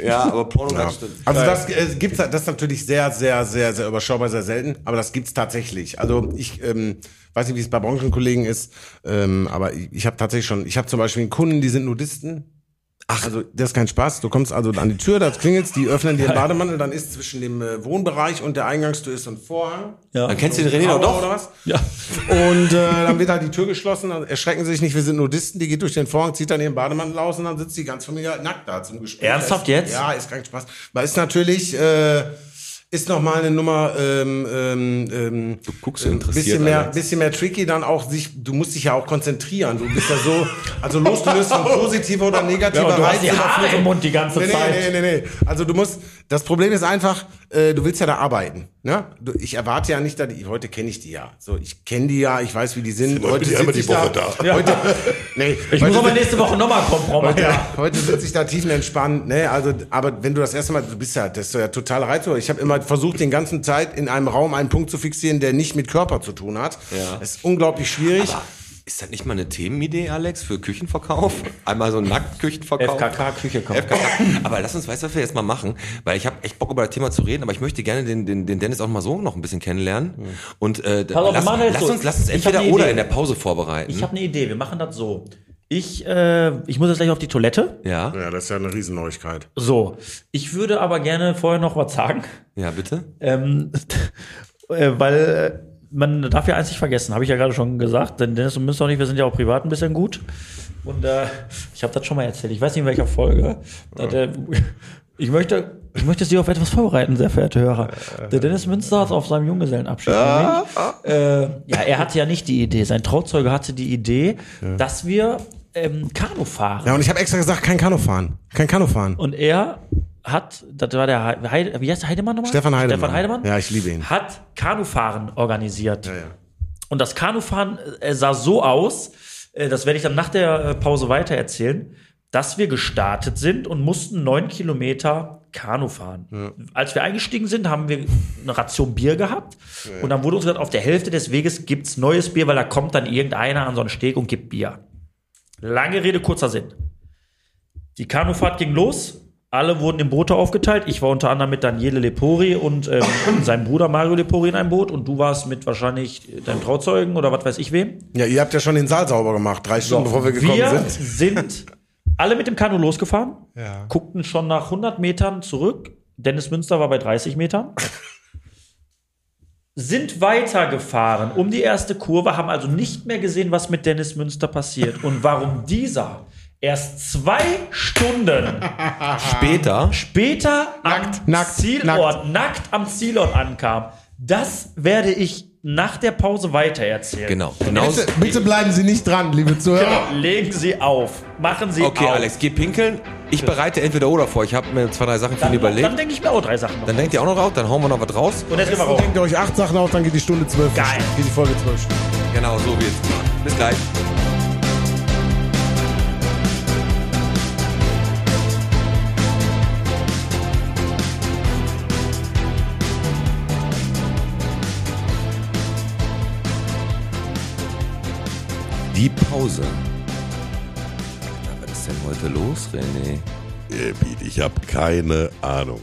Ja, aber Porno Ja. stimmt. Also das äh, gibt's das ist natürlich sehr sehr sehr sehr überschaubar sehr selten, aber das gibt's tatsächlich. Also ich ähm, weiß nicht, wie es bei Branchenkollegen ist, ähm, aber ich, ich habe tatsächlich schon, ich habe zum Beispiel einen Kunden, die sind Nudisten. Ach, also das ist kein Spaß. Du kommst also an die Tür, da klingelst, die öffnen dir den Bademantel, dann ist zwischen dem äh, Wohnbereich und der Eingangstür ist so ein Vorhang. Ja. Dann kennst du den René doch doch. oder was? Ja. Und äh, dann wird halt die Tür geschlossen, dann erschrecken sie sich nicht, wir sind Nudisten, die geht durch den Vorhang, zieht dann ihren Bademantel aus und dann sitzt die ganze Familie halt nackt da zum Gespräch. Ernsthaft jetzt? Ja, ist kein Spaß. Weil ist natürlich, äh, ist nochmal eine Nummer, ähm, ähm, ähm, Du guckst so ein interessiert. bisschen mehr, Alex. bisschen mehr tricky, dann auch sich, du musst dich ja auch konzentrieren. Du bist ja so, also losgelöst von positiver oder negativer Ja, du hast die Haare im Mund die ganze nee, Zeit. Nee, nee, nee, nee. Also du musst, das Problem ist einfach, äh, du willst ja da arbeiten. Ne? Du, ich erwarte ja nicht, dass die, heute kenne ich die ja. So, ich kenne die ja, ich weiß, wie die sind. Heute bin ich einmal die Woche da. Heute, nee, Ich heute muss aber nächste Woche nochmal kommen, Frau Heute, Meier. heute sitze ich da tiefenentspannt, ne? Also, aber wenn du das erste Mal, du bist ja, das ist ja total reizvoll. Ich habe immer versucht, den ganzen Zeit in einem Raum einen Punkt zu fixieren, der nicht mit Körper zu tun hat. Ja. Das ist unglaublich schwierig. Aber ist das nicht mal eine Themenidee, Alex, für Küchenverkauf? Einmal so ein Nacktküchenverkauf? FKK Küche kaufen. FKK. Aber lass uns, weißt du, was wir jetzt mal machen? Weil ich habe echt Bock über das Thema zu reden, aber ich möchte gerne den, den, den Dennis auch mal so noch ein bisschen kennenlernen. Und äh, Pass auf, lass, lass so. uns, lass uns entweder oder in der Pause vorbereiten. Ich habe eine Idee, wir machen das so. Ich, äh, ich muss jetzt gleich auf die Toilette. ja, Ja, das ist ja eine Riesenneuigkeit. So. Ich würde aber gerne vorher noch was sagen. ja, bitte. Ähm, <laughs> äh, weil äh, man darf ja eins nicht vergessen, habe ich ja gerade schon gesagt, denn Dennis und Münster und ich, wir sind ja auch privat ein bisschen gut. Und äh, ich habe das schon mal erzählt, ich weiß nicht in welcher Folge. dass, <laughs> äh, ich möchte, ich möchte Sie auf etwas vorbereiten, sehr verehrte Hörer. Der Dennis Münster hat auf seinem Junggesellenabschied. nämlich, Äh, ja, er hatte ja nicht die Idee. Sein Trauzeuge hatte die Idee, dass wir ähm, Kanu fahren. Ja, und ich habe extra gesagt, kein Kanu fahren. Kein Kanu fahren. Und er hat, das war der He- Heide, wie heißt der Heidemann nochmal? Stefan Heidemann. Stefan Heidemann? Ja, ich liebe ihn. Hat Kanufahren organisiert. ja. Und das Kanufahren äh, sah so aus, äh, das werde ich dann nach der äh, Pause weiter erzählen, dass wir gestartet sind und mussten neun Kilometer Kanu fahren. Als wir eingestiegen sind, haben wir eine Ration Bier gehabt. Und dann wurde uns gesagt, auf der Hälfte des Weges gibt's neues Bier, weil da kommt dann irgendeiner an so einen Steg und gibt Bier. Lange Rede, kurzer Sinn. Die Kanufahrt ging los. Alle wurden in Boote aufgeteilt. Ich war unter anderem mit Daniele Lepori und ähm, <clears throat> seinem Bruder Mario Lepori in einem Boot. Und du warst mit wahrscheinlich deinem Trauzeugen oder was weiß ich wem. Ja, ihr habt ja schon den Saal sauber gemacht, drei Stunden bevor wir gekommen wir sind. <laughs> sind alle mit dem Kanu losgefahren, Ja. guckten schon nach 100 Metern zurück. Dennis Münster war bei 30 Metern. Sind weitergefahren um die erste Kurve, haben also nicht mehr gesehen, was mit Dennis Münster passiert und warum dieser erst zwei Stunden <laughs> Später. später Nackt, am nackt, Zielort, nackt. am Zielort ankam. Das werde ich nach der Pause weiter erzählen. Genau. genau Bitte, bitte bleiben Sie nicht dran, liebe Zuhörer. Genau. Legen Sie auf. Machen Sie Okay, auf. Alex, geh pinkeln. Ich bereite entweder oder vor. Ich habe mir zwei, drei Sachen für ihn Dann, überlegt. dann denke ich mir auch drei Sachen noch. Dann denkt ihr auch noch drauf, dann hauen wir noch was raus. Und jetzt gehen wir Dann raus. denkt ihr euch acht Sachen auf, dann geht die Stunde zwölf. Geil. Geht die Folge zwölf Stunden. Genau, so wird's. Bis gleich. Die Pause. Na, was ist denn heute los, René? Äh, Ich habe keine Ahnung.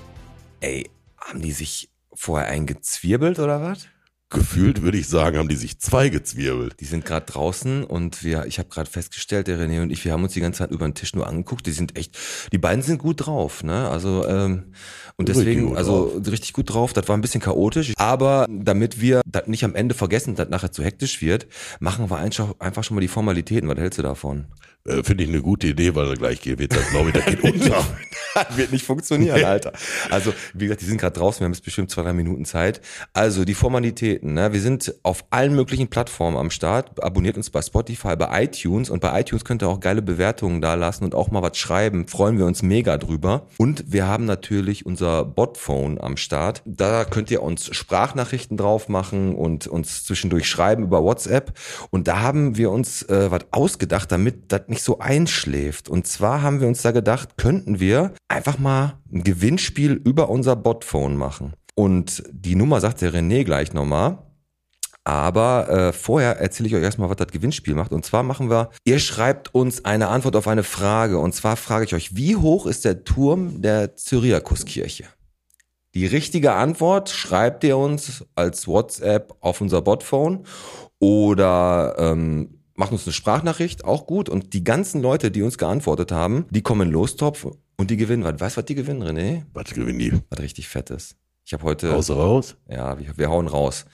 Ey, haben die sich vorher eingezwirbelt oder was? Gefühlt würde ich sagen, haben die sich zwei gezwirbelt. Die sind gerade draußen und wir, ich habe gerade festgestellt, der René und ich, wir haben uns die ganze Zeit über den Tisch nur angeguckt. Die sind echt, die beiden sind gut drauf, ne? Also ähm, und deswegen, also richtig gut drauf. Das war ein bisschen chaotisch, aber damit wir das nicht am Ende vergessen, dass nachher zu hektisch wird, machen wir einfach, einfach schon mal die Formalitäten. Was hältst du davon? Äh, Finde ich eine gute Idee, weil gleich wird das, glaube ich, das geht <laughs> unter. Das wird nicht funktionieren, Alter. Also, wie gesagt, die sind gerade draußen, wir haben jetzt bestimmt zwei, drei Minuten Zeit. Also, die Formalitäten. Ne? Wir sind auf allen möglichen Plattformen am Start. Abonniert uns bei Spotify, bei iTunes und bei iTunes könnt ihr auch geile Bewertungen da lassen und auch mal was schreiben. Freuen wir uns mega drüber. Und wir haben natürlich unser Botphone am Start. Da könnt ihr uns Sprachnachrichten drauf machen und uns zwischendurch schreiben über WhatsApp. Und da haben wir uns äh, was ausgedacht, damit das nicht so einschläft. Und zwar haben wir uns da gedacht, könnten wir einfach mal ein Gewinnspiel über unser Botphone machen. Und die Nummer sagt der René gleich nochmal. Aber äh, vorher erzähle ich euch erstmal, was das Gewinnspiel macht. Und zwar machen wir, ihr schreibt uns eine Antwort auf eine Frage. Und zwar frage ich euch, wie hoch ist der Turm der Cyriakuskirche? Die richtige Antwort schreibt ihr uns als WhatsApp auf unser Botphone oder ähm, macht uns eine Sprachnachricht, auch gut. Und die ganzen Leute, die uns geantwortet haben, die kommen in Lostopf und die gewinnen was. Weißt du, was die gewinnen, René? Was gewinnen die? Was richtig fettes. Ich habe heute. Raus, raus. Ja, wir, wir hauen raus.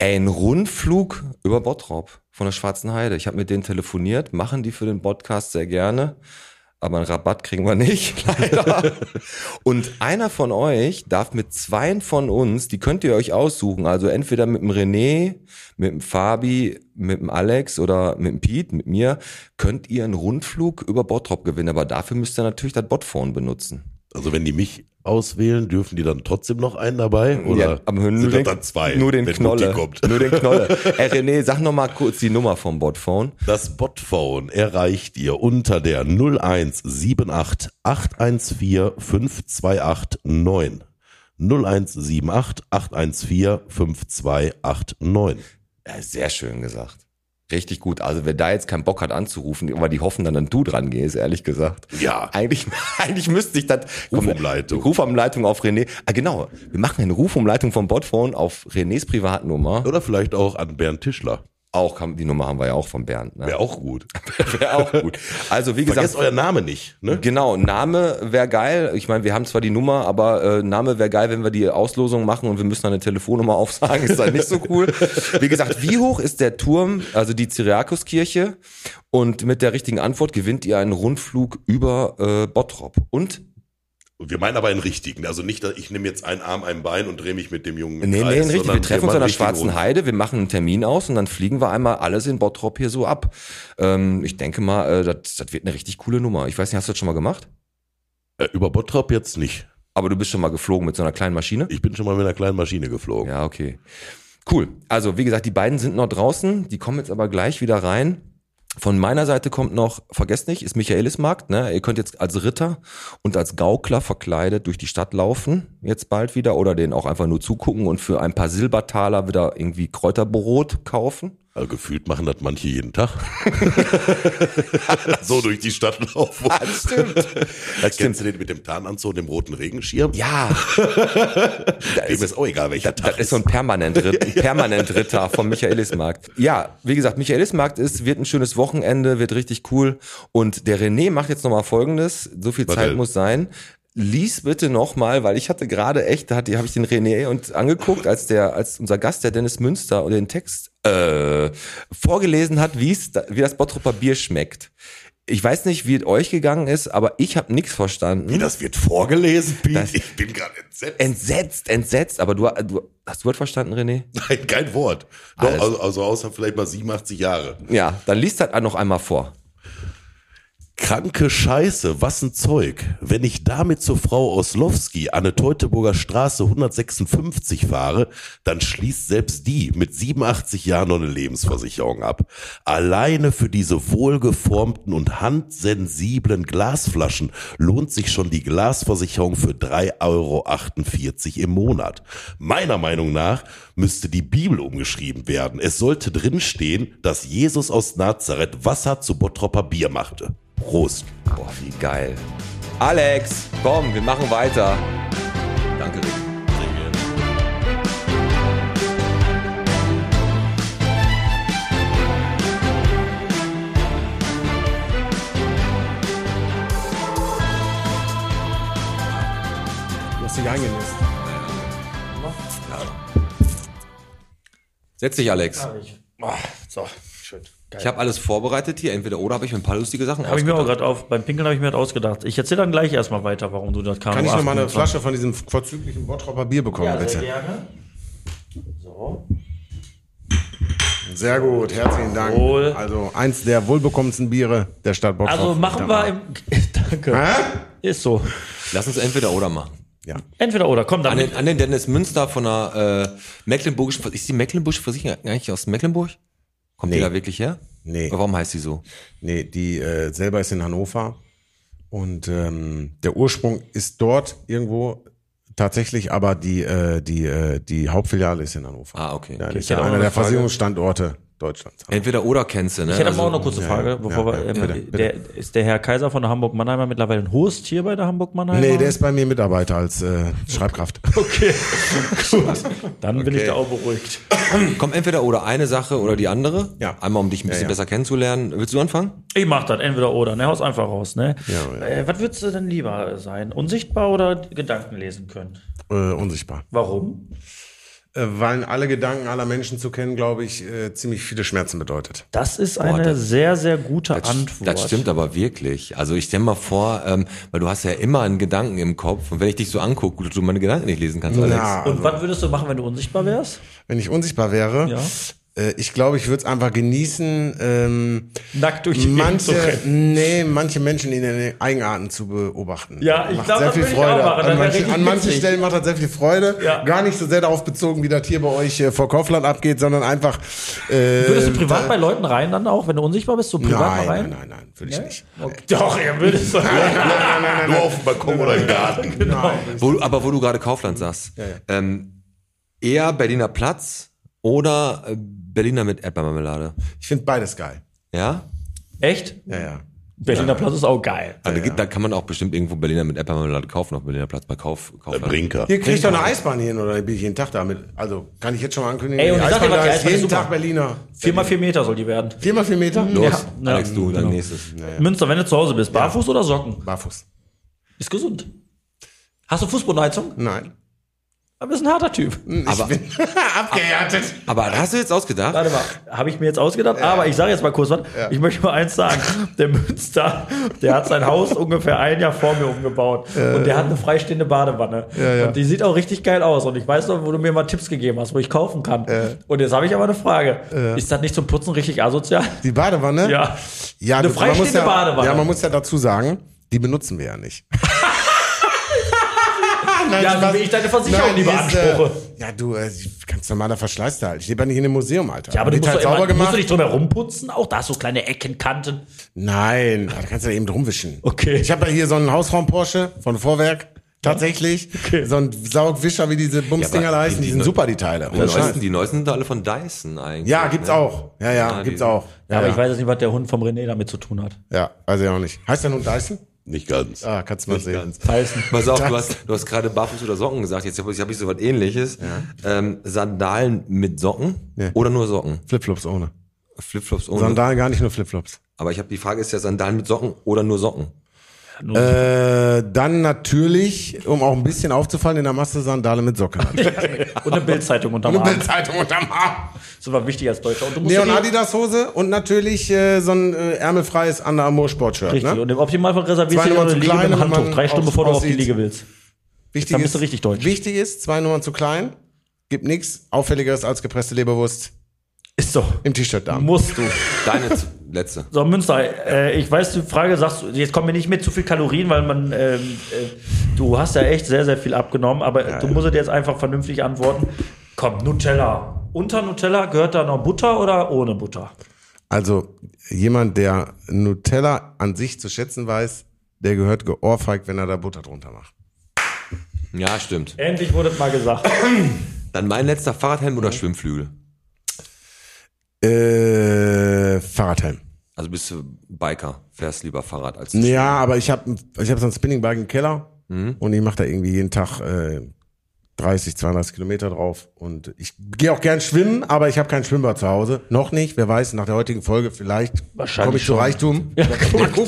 Ein Rundflug über Bottrop von der Schwarzen Heide. Ich habe mit denen telefoniert, machen die für den Podcast sehr gerne. Aber einen Rabatt kriegen wir nicht, <laughs> leider. Und einer von euch darf mit zweien von uns, die könnt ihr euch aussuchen, also entweder mit dem René, mit dem Fabi, mit dem Alex oder mit dem Pete, mit mir, könnt ihr einen Rundflug über Bottrop gewinnen. Aber dafür müsst ihr natürlich das Botphone benutzen. Also wenn die mich auswählen, dürfen die dann trotzdem noch einen dabei? Oder Ja, aber nur sind den, dann zwei? Nur den Knolle. Nur den Knolle. Ey, <laughs> René, sag noch mal kurz die Nummer vom Botphone. Das Botphone erreicht ihr unter der 0178 814 5289. 0178 814 5289. Ja, sehr schön gesagt. Richtig gut. Also wer da jetzt keinen Bock hat anzurufen, aber die hoffen dann, dass du dran gehst, ehrlich gesagt. Ja. Eigentlich, <laughs> eigentlich müsste ich das. Rufumleitung. Rufumleitung auf René. Ah, genau. Wir machen eine Rufumleitung vom Botphone auf Renés Privatnummer. Oder vielleicht auch an Bernd Tischler. Auch, haben- die Nummer haben wir ja auch von Bernd. Ne? Wäre auch gut. <laughs> Wäre auch gut. Also wie gesagt. Vergesst euren Namen nicht. Ne? Genau, Name wäre geil. Ich meine, wir haben zwar die Nummer, aber äh, Name wäre geil, wenn wir die Auslosung machen und wir müssen eine Telefonnummer <laughs> aufsagen. Ist halt nicht so cool. Wie gesagt, wie hoch ist der Turm, also die Cyriakuskirche? Und mit der richtigen Antwort gewinnt ihr einen Rundflug über äh, Bottrop. Und Wir meinen aber einen richtigen. Also nicht, dass ich nehme jetzt einen Arm, ein Bein und drehe mich mit dem Jungen nee, Kreis, nee, richtig. Wir treffen uns an der Schwarzen Rund- Heide, wir machen einen Termin aus und dann fliegen wir einmal alles in Bottrop hier so ab. Ähm, ich denke mal, äh, das, das wird eine richtig coole Nummer. Ich weiß nicht, hast du das schon mal gemacht? Äh, über Bottrop jetzt nicht. Aber du bist schon mal geflogen mit so einer kleinen Maschine? Ich bin schon mal mit einer kleinen Maschine geflogen. Ja, okay. Cool. Also, wie gesagt, die beiden sind noch draußen. Die kommen jetzt aber gleich wieder rein. Von meiner Seite kommt noch, vergesst nicht, ist Michaelismarkt. Ne? Ihr könnt jetzt als Ritter und als Gaukler verkleidet durch die Stadt laufen, jetzt bald wieder, oder den auch einfach nur zugucken und für ein paar Silbertaler wieder irgendwie Kräuterbrot kaufen. Also gefühlt machen das manche jeden Tag. <laughs> so durch die Stadt laufen. Ah, das stimmt. Das Kennst du den mit dem Tarnanzug und dem roten Regenschirm? Ja, <laughs> Dem ist auch egal, welcher Tag Das ist so ein Permanent-Ritter <laughs> ein Permanent vom Michaelismarkt. Ja, wie gesagt, Michaelismarkt ist, wird ein schönes Wochenende, wird richtig cool. Und der René macht jetzt nochmal folgendes, so viel Warte. Zeit muss sein. Lies bitte nochmal, weil ich hatte gerade echt, da hatte, habe ich den René und angeguckt, als der, als unser Gast, der Dennis Münster, den Text äh, vorgelesen hat, wie es, wie das Bottroper Bier schmeckt. Ich weiß nicht, wie es euch gegangen ist, aber ich habe nichts verstanden. Wie, das wird vorgelesen, Pete? Das- ich bin gerade entsetzt. Entsetzt, entsetzt. Aber du, du hast du was verstanden, René? Nein, kein Wort. Doch, also, also außer vielleicht mal 87 Jahre. Ja, dann liest das noch einmal vor. Kranke Scheiße, was ein Zeug. Wenn ich damit zur Frau Oslowski an der Teutoburger Straße 156 fahre, dann schließt selbst die mit 87 Jahren noch eine Lebensversicherung ab. Alleine für diese wohlgeformten und handsensiblen Glasflaschen lohnt sich schon die Glasversicherung für 3,48 Euro im Monat. Meiner Meinung nach müsste die Bibel umgeschrieben werden. Es sollte drinstehen, dass Jesus aus Nazareth Wasser zu Bottropper Bier machte. Prost. Boah, wie geil. Alex, komm, wir machen weiter. Danke, Rick. Du hast dich eingenässt. Setz dich, Alex. Oh, so, schön. Geil. Ich habe alles vorbereitet hier. Entweder oder habe ich mir ein paar lustige Sachen Habe ich mir auch ausgedacht. gerade auf, beim Pinkeln habe ich mir das ausgedacht. Ich erzähle dann gleich erstmal weiter, warum du das Kanu Kann ich noch mal eine 28 Flasche von diesem vorzüglichen Bottropper Bier bekommen, Ja, bitte? sehr gerne. So. Sehr gut, herzlichen Dank. Wohl. Also eins der wohlbekommensten Biere der Stadt Boxhoff. Also machen wir im. <laughs> Danke. Hä? Ist so. Lass uns entweder oder machen. Ja. Entweder oder. Komm, An dann. den, an den Dennis Münster von der äh, Mecklenburgischen Ist die Mecklenburgische Versicherung eigentlich aus Mecklenburg? Kommt die Nee. da wirklich her? Nee. Aber Warum heißt die so? Nee, die äh, selber ist in Hannover. Und ähm, der Ursprung ist dort irgendwo tatsächlich, aber die, äh, die, äh, die Hauptfiliale ist in Hannover. Ah, okay. Ja, Okay, ich ja einer der. Versicherungsstandorte Deutschlands. Entweder oder kennst du, ne? Ich hätte Also- aber auch noch eine kurze Frage, ja, bevor ja, wir. ja, ähm, bitte, bitte. Der, ist der Herr Kaiser von der Hamburg-Mannheimer mittlerweile ein Host hier bei der Hamburg-Mannheimer? Nee, der ist bei mir Mitarbeiter als äh, Schreibkraft. <laughs> Okay, gut. Dann bin ich da auch beruhigt. <coughs> Komm, entweder oder eine Sache oder die andere. Ja. Einmal, um dich ein bisschen ja. besser kennenzulernen. Willst du anfangen? Ich mach das, entweder oder, ne? Haus einfach raus, ne? Ja, ja. Äh, was würdest du denn lieber sein? Unsichtbar oder Gedanken lesen können? äh, unsichtbar. Warum? Äh, weil alle Gedanken aller Menschen zu kennen, glaube ich, äh, ziemlich viele Schmerzen bedeutet. Das ist eine das- sehr, sehr gute Das, Antwort. das stimmt aber wirklich. Also ich stell mal vor, ähm, weil du hast ja immer einen Gedanken im Kopf und wenn ich dich so angucke, du meine Gedanken nicht lesen kannst, Alex. Ja, Und also, was würdest du machen, wenn du unsichtbar wärst? wenn ich unsichtbar wäre, Ja. Äh, ich glaube, ich würde es einfach genießen, ähm, Nackt durch die Gegend zu manche, rennen. nee, manche Menschen in den Eigenarten zu beobachten. Ja, ich Macht glaub, sehr das viel würde ich auch Freude. machen, das An, manchen, an manchen. Stellen macht das sehr viel Freude. Ja. Gar nicht so sehr darauf bezogen, wie das hier bei euch äh, vor Kaufland abgeht, sondern einfach. Äh, Würdest du privat da- bei Leuten rein dann auch, wenn du unsichtbar bist, so privat Nein, mal rein? nein, nein, nein, würde ich nicht. Okay. Doch, er würde es sagen. Nur auf dem Balkon oder im Garten. genau. Wo, du- aber wo du gerade Kaufland sagst, Ähm, eher Berliner Platz oder äh, Berliner mit Erdbeermarmelade? Ich finde beides geil. Ja? Echt? Ja, ja. Berliner Platz ist auch geil. Also gibt- da kann man auch bestimmt irgendwo Berliner mit Erdbeermarmelade kaufen auf Berliner Platz bei Kauf. Kaufland. Brinker. Hier kriegt doch eine Eisbahn hin oder bin ich jeden Tag damit? Also kann ich jetzt schon mal ankündigen. Ey, und die ich sag dir was, die da ist Eisbahn ist jeden. Tag Berliner. Vier mal vier Meter soll die werden. Vier mal vier Meter? Los, Ja. Alex, du, dein Genau. nächstes. Münster, wenn du zu Hause bist, barfuß oder Socken? Barfuß. Ist gesund. Hast du Fußbodenheizung? Nein. Du bist ein harter Typ. Aber, <laughs> Abgehärtet. aber hast du jetzt ausgedacht? Warte mal, habe ich mir jetzt ausgedacht, aber ich sage jetzt mal kurz was. Ich möchte mal eins sagen. Der Münster, der hat sein Haus <laughs> ungefähr ein Jahr vor mir umgebaut. Und der hat eine freistehende Badewanne. ja. Und die sieht auch richtig geil aus. Und ich weiß noch, wo du mir mal Tipps gegeben hast, wo ich kaufen kann. Und jetzt habe ich aber eine Frage. Ist das nicht zum Putzen richtig asozial? Die Badewanne? Ja. Ja, Eine du- man muss freistehende ja, Badewanne. Ja, man muss ja dazu sagen, die benutzen wir ja nicht. <laughs> Nein, Ja, Spaß. wie ich deine Versicherung Nein, die ist, beanspruche. Äh, ja, du, äh, ganz normaler Verschleißteil. Ich lebe ja nicht in einem Museum, Alter. Ja, aber du musst, halt immer, musst gemacht. du nicht drum herum putzen? Auch da hast du kleine Ecken, Kanten. Nein, da kannst du ja eben drum wischen. Okay. Ich habe ja hier so einen Hausraum-Porsche von Vorwerk. Tatsächlich. So ein Saugwischer, wie diese Bumsdinger Ja, da heißen. die- Die sind super, die Teile. Die neuesten, die neuesten sind alle von Dyson eigentlich. Ja, gibt's ne? auch. Ja, ja, Ja, gibt's auch. Ja, aber ja. ich weiß jetzt nicht, was der Hund vom René damit zu tun hat. Ja, weiß ich auch nicht. Heißt der nun Dyson? Nicht ganz. Ah, kannst du mal sehen. Tyson. <laughs> Pass auf, du hast, du hast gerade Barfuß oder Socken gesagt. Jetzt habe ich, hab ich so was ähnliches. Ähm, Sandalen mit Socken Ja. oder nur Socken? Flipflops ohne. Flipflops ohne. Sandalen gar nicht nur Flipflops. Aber ich habe die Frage ist ja Sandalen mit Socken oder nur Socken? Äh, dann natürlich, um auch ein bisschen aufzufallen, in der Masse Sandale mit Socke. <laughs> Und eine Bildzeitung unterm Eine Arm. Bildzeitung unterm Arm. Das war wichtig als Deutscher. Und du musst Neon ja die- Adidas Hose und natürlich äh, so ein äh, ärmelfreies Under Armour Sportshirt. Richtig. Ne? Und im Optimalfall reservierst du dir eine zu Liege klein, mit dem Handtuch. Drei Stunden auch bevor du auf die. Liege willst. Wichtig Dann bist ist, du richtig deutsch. Wichtig ist, zwei Nummern zu klein. Gibt nichts Auffälligeres als gepresste Leberwurst Ist so. im T-Shirt da. Musst du. Deine letzte. So, Münster, äh, ich weiß, die Frage sagst du, jetzt kommen mir nicht mit zu viel Kalorien, weil man, ähm, äh, du hast ja echt sehr, sehr viel abgenommen, aber du musst dir jetzt einfach vernünftig antworten. Komm, Nutella. Unter Nutella gehört da noch Butter oder ohne Butter? Also jemand, der Nutella an sich zu schätzen weiß, der gehört geohrfeigt, wenn er da Butter drunter macht. Ja, stimmt. Endlich wurde es mal gesagt. <clears throat> Dann mein letzter Fahrradhelm oder Schwimmflügel? Äh, Fahrradhelm. Also bist du Biker, fährst lieber Fahrrad als Ja, aber ich habe ich hab so ein Spinningbike im Keller Mhm. und ich mache da irgendwie jeden Tag äh, 30, 32 Kilometer drauf. Und ich gehe auch gern schwimmen, aber ich habe kein Schwimmbad zu Hause. Noch nicht. Wer weiß, nach der heutigen Folge vielleicht Wahrscheinlich komme ich zu schon. Reichtum. Mal gucken.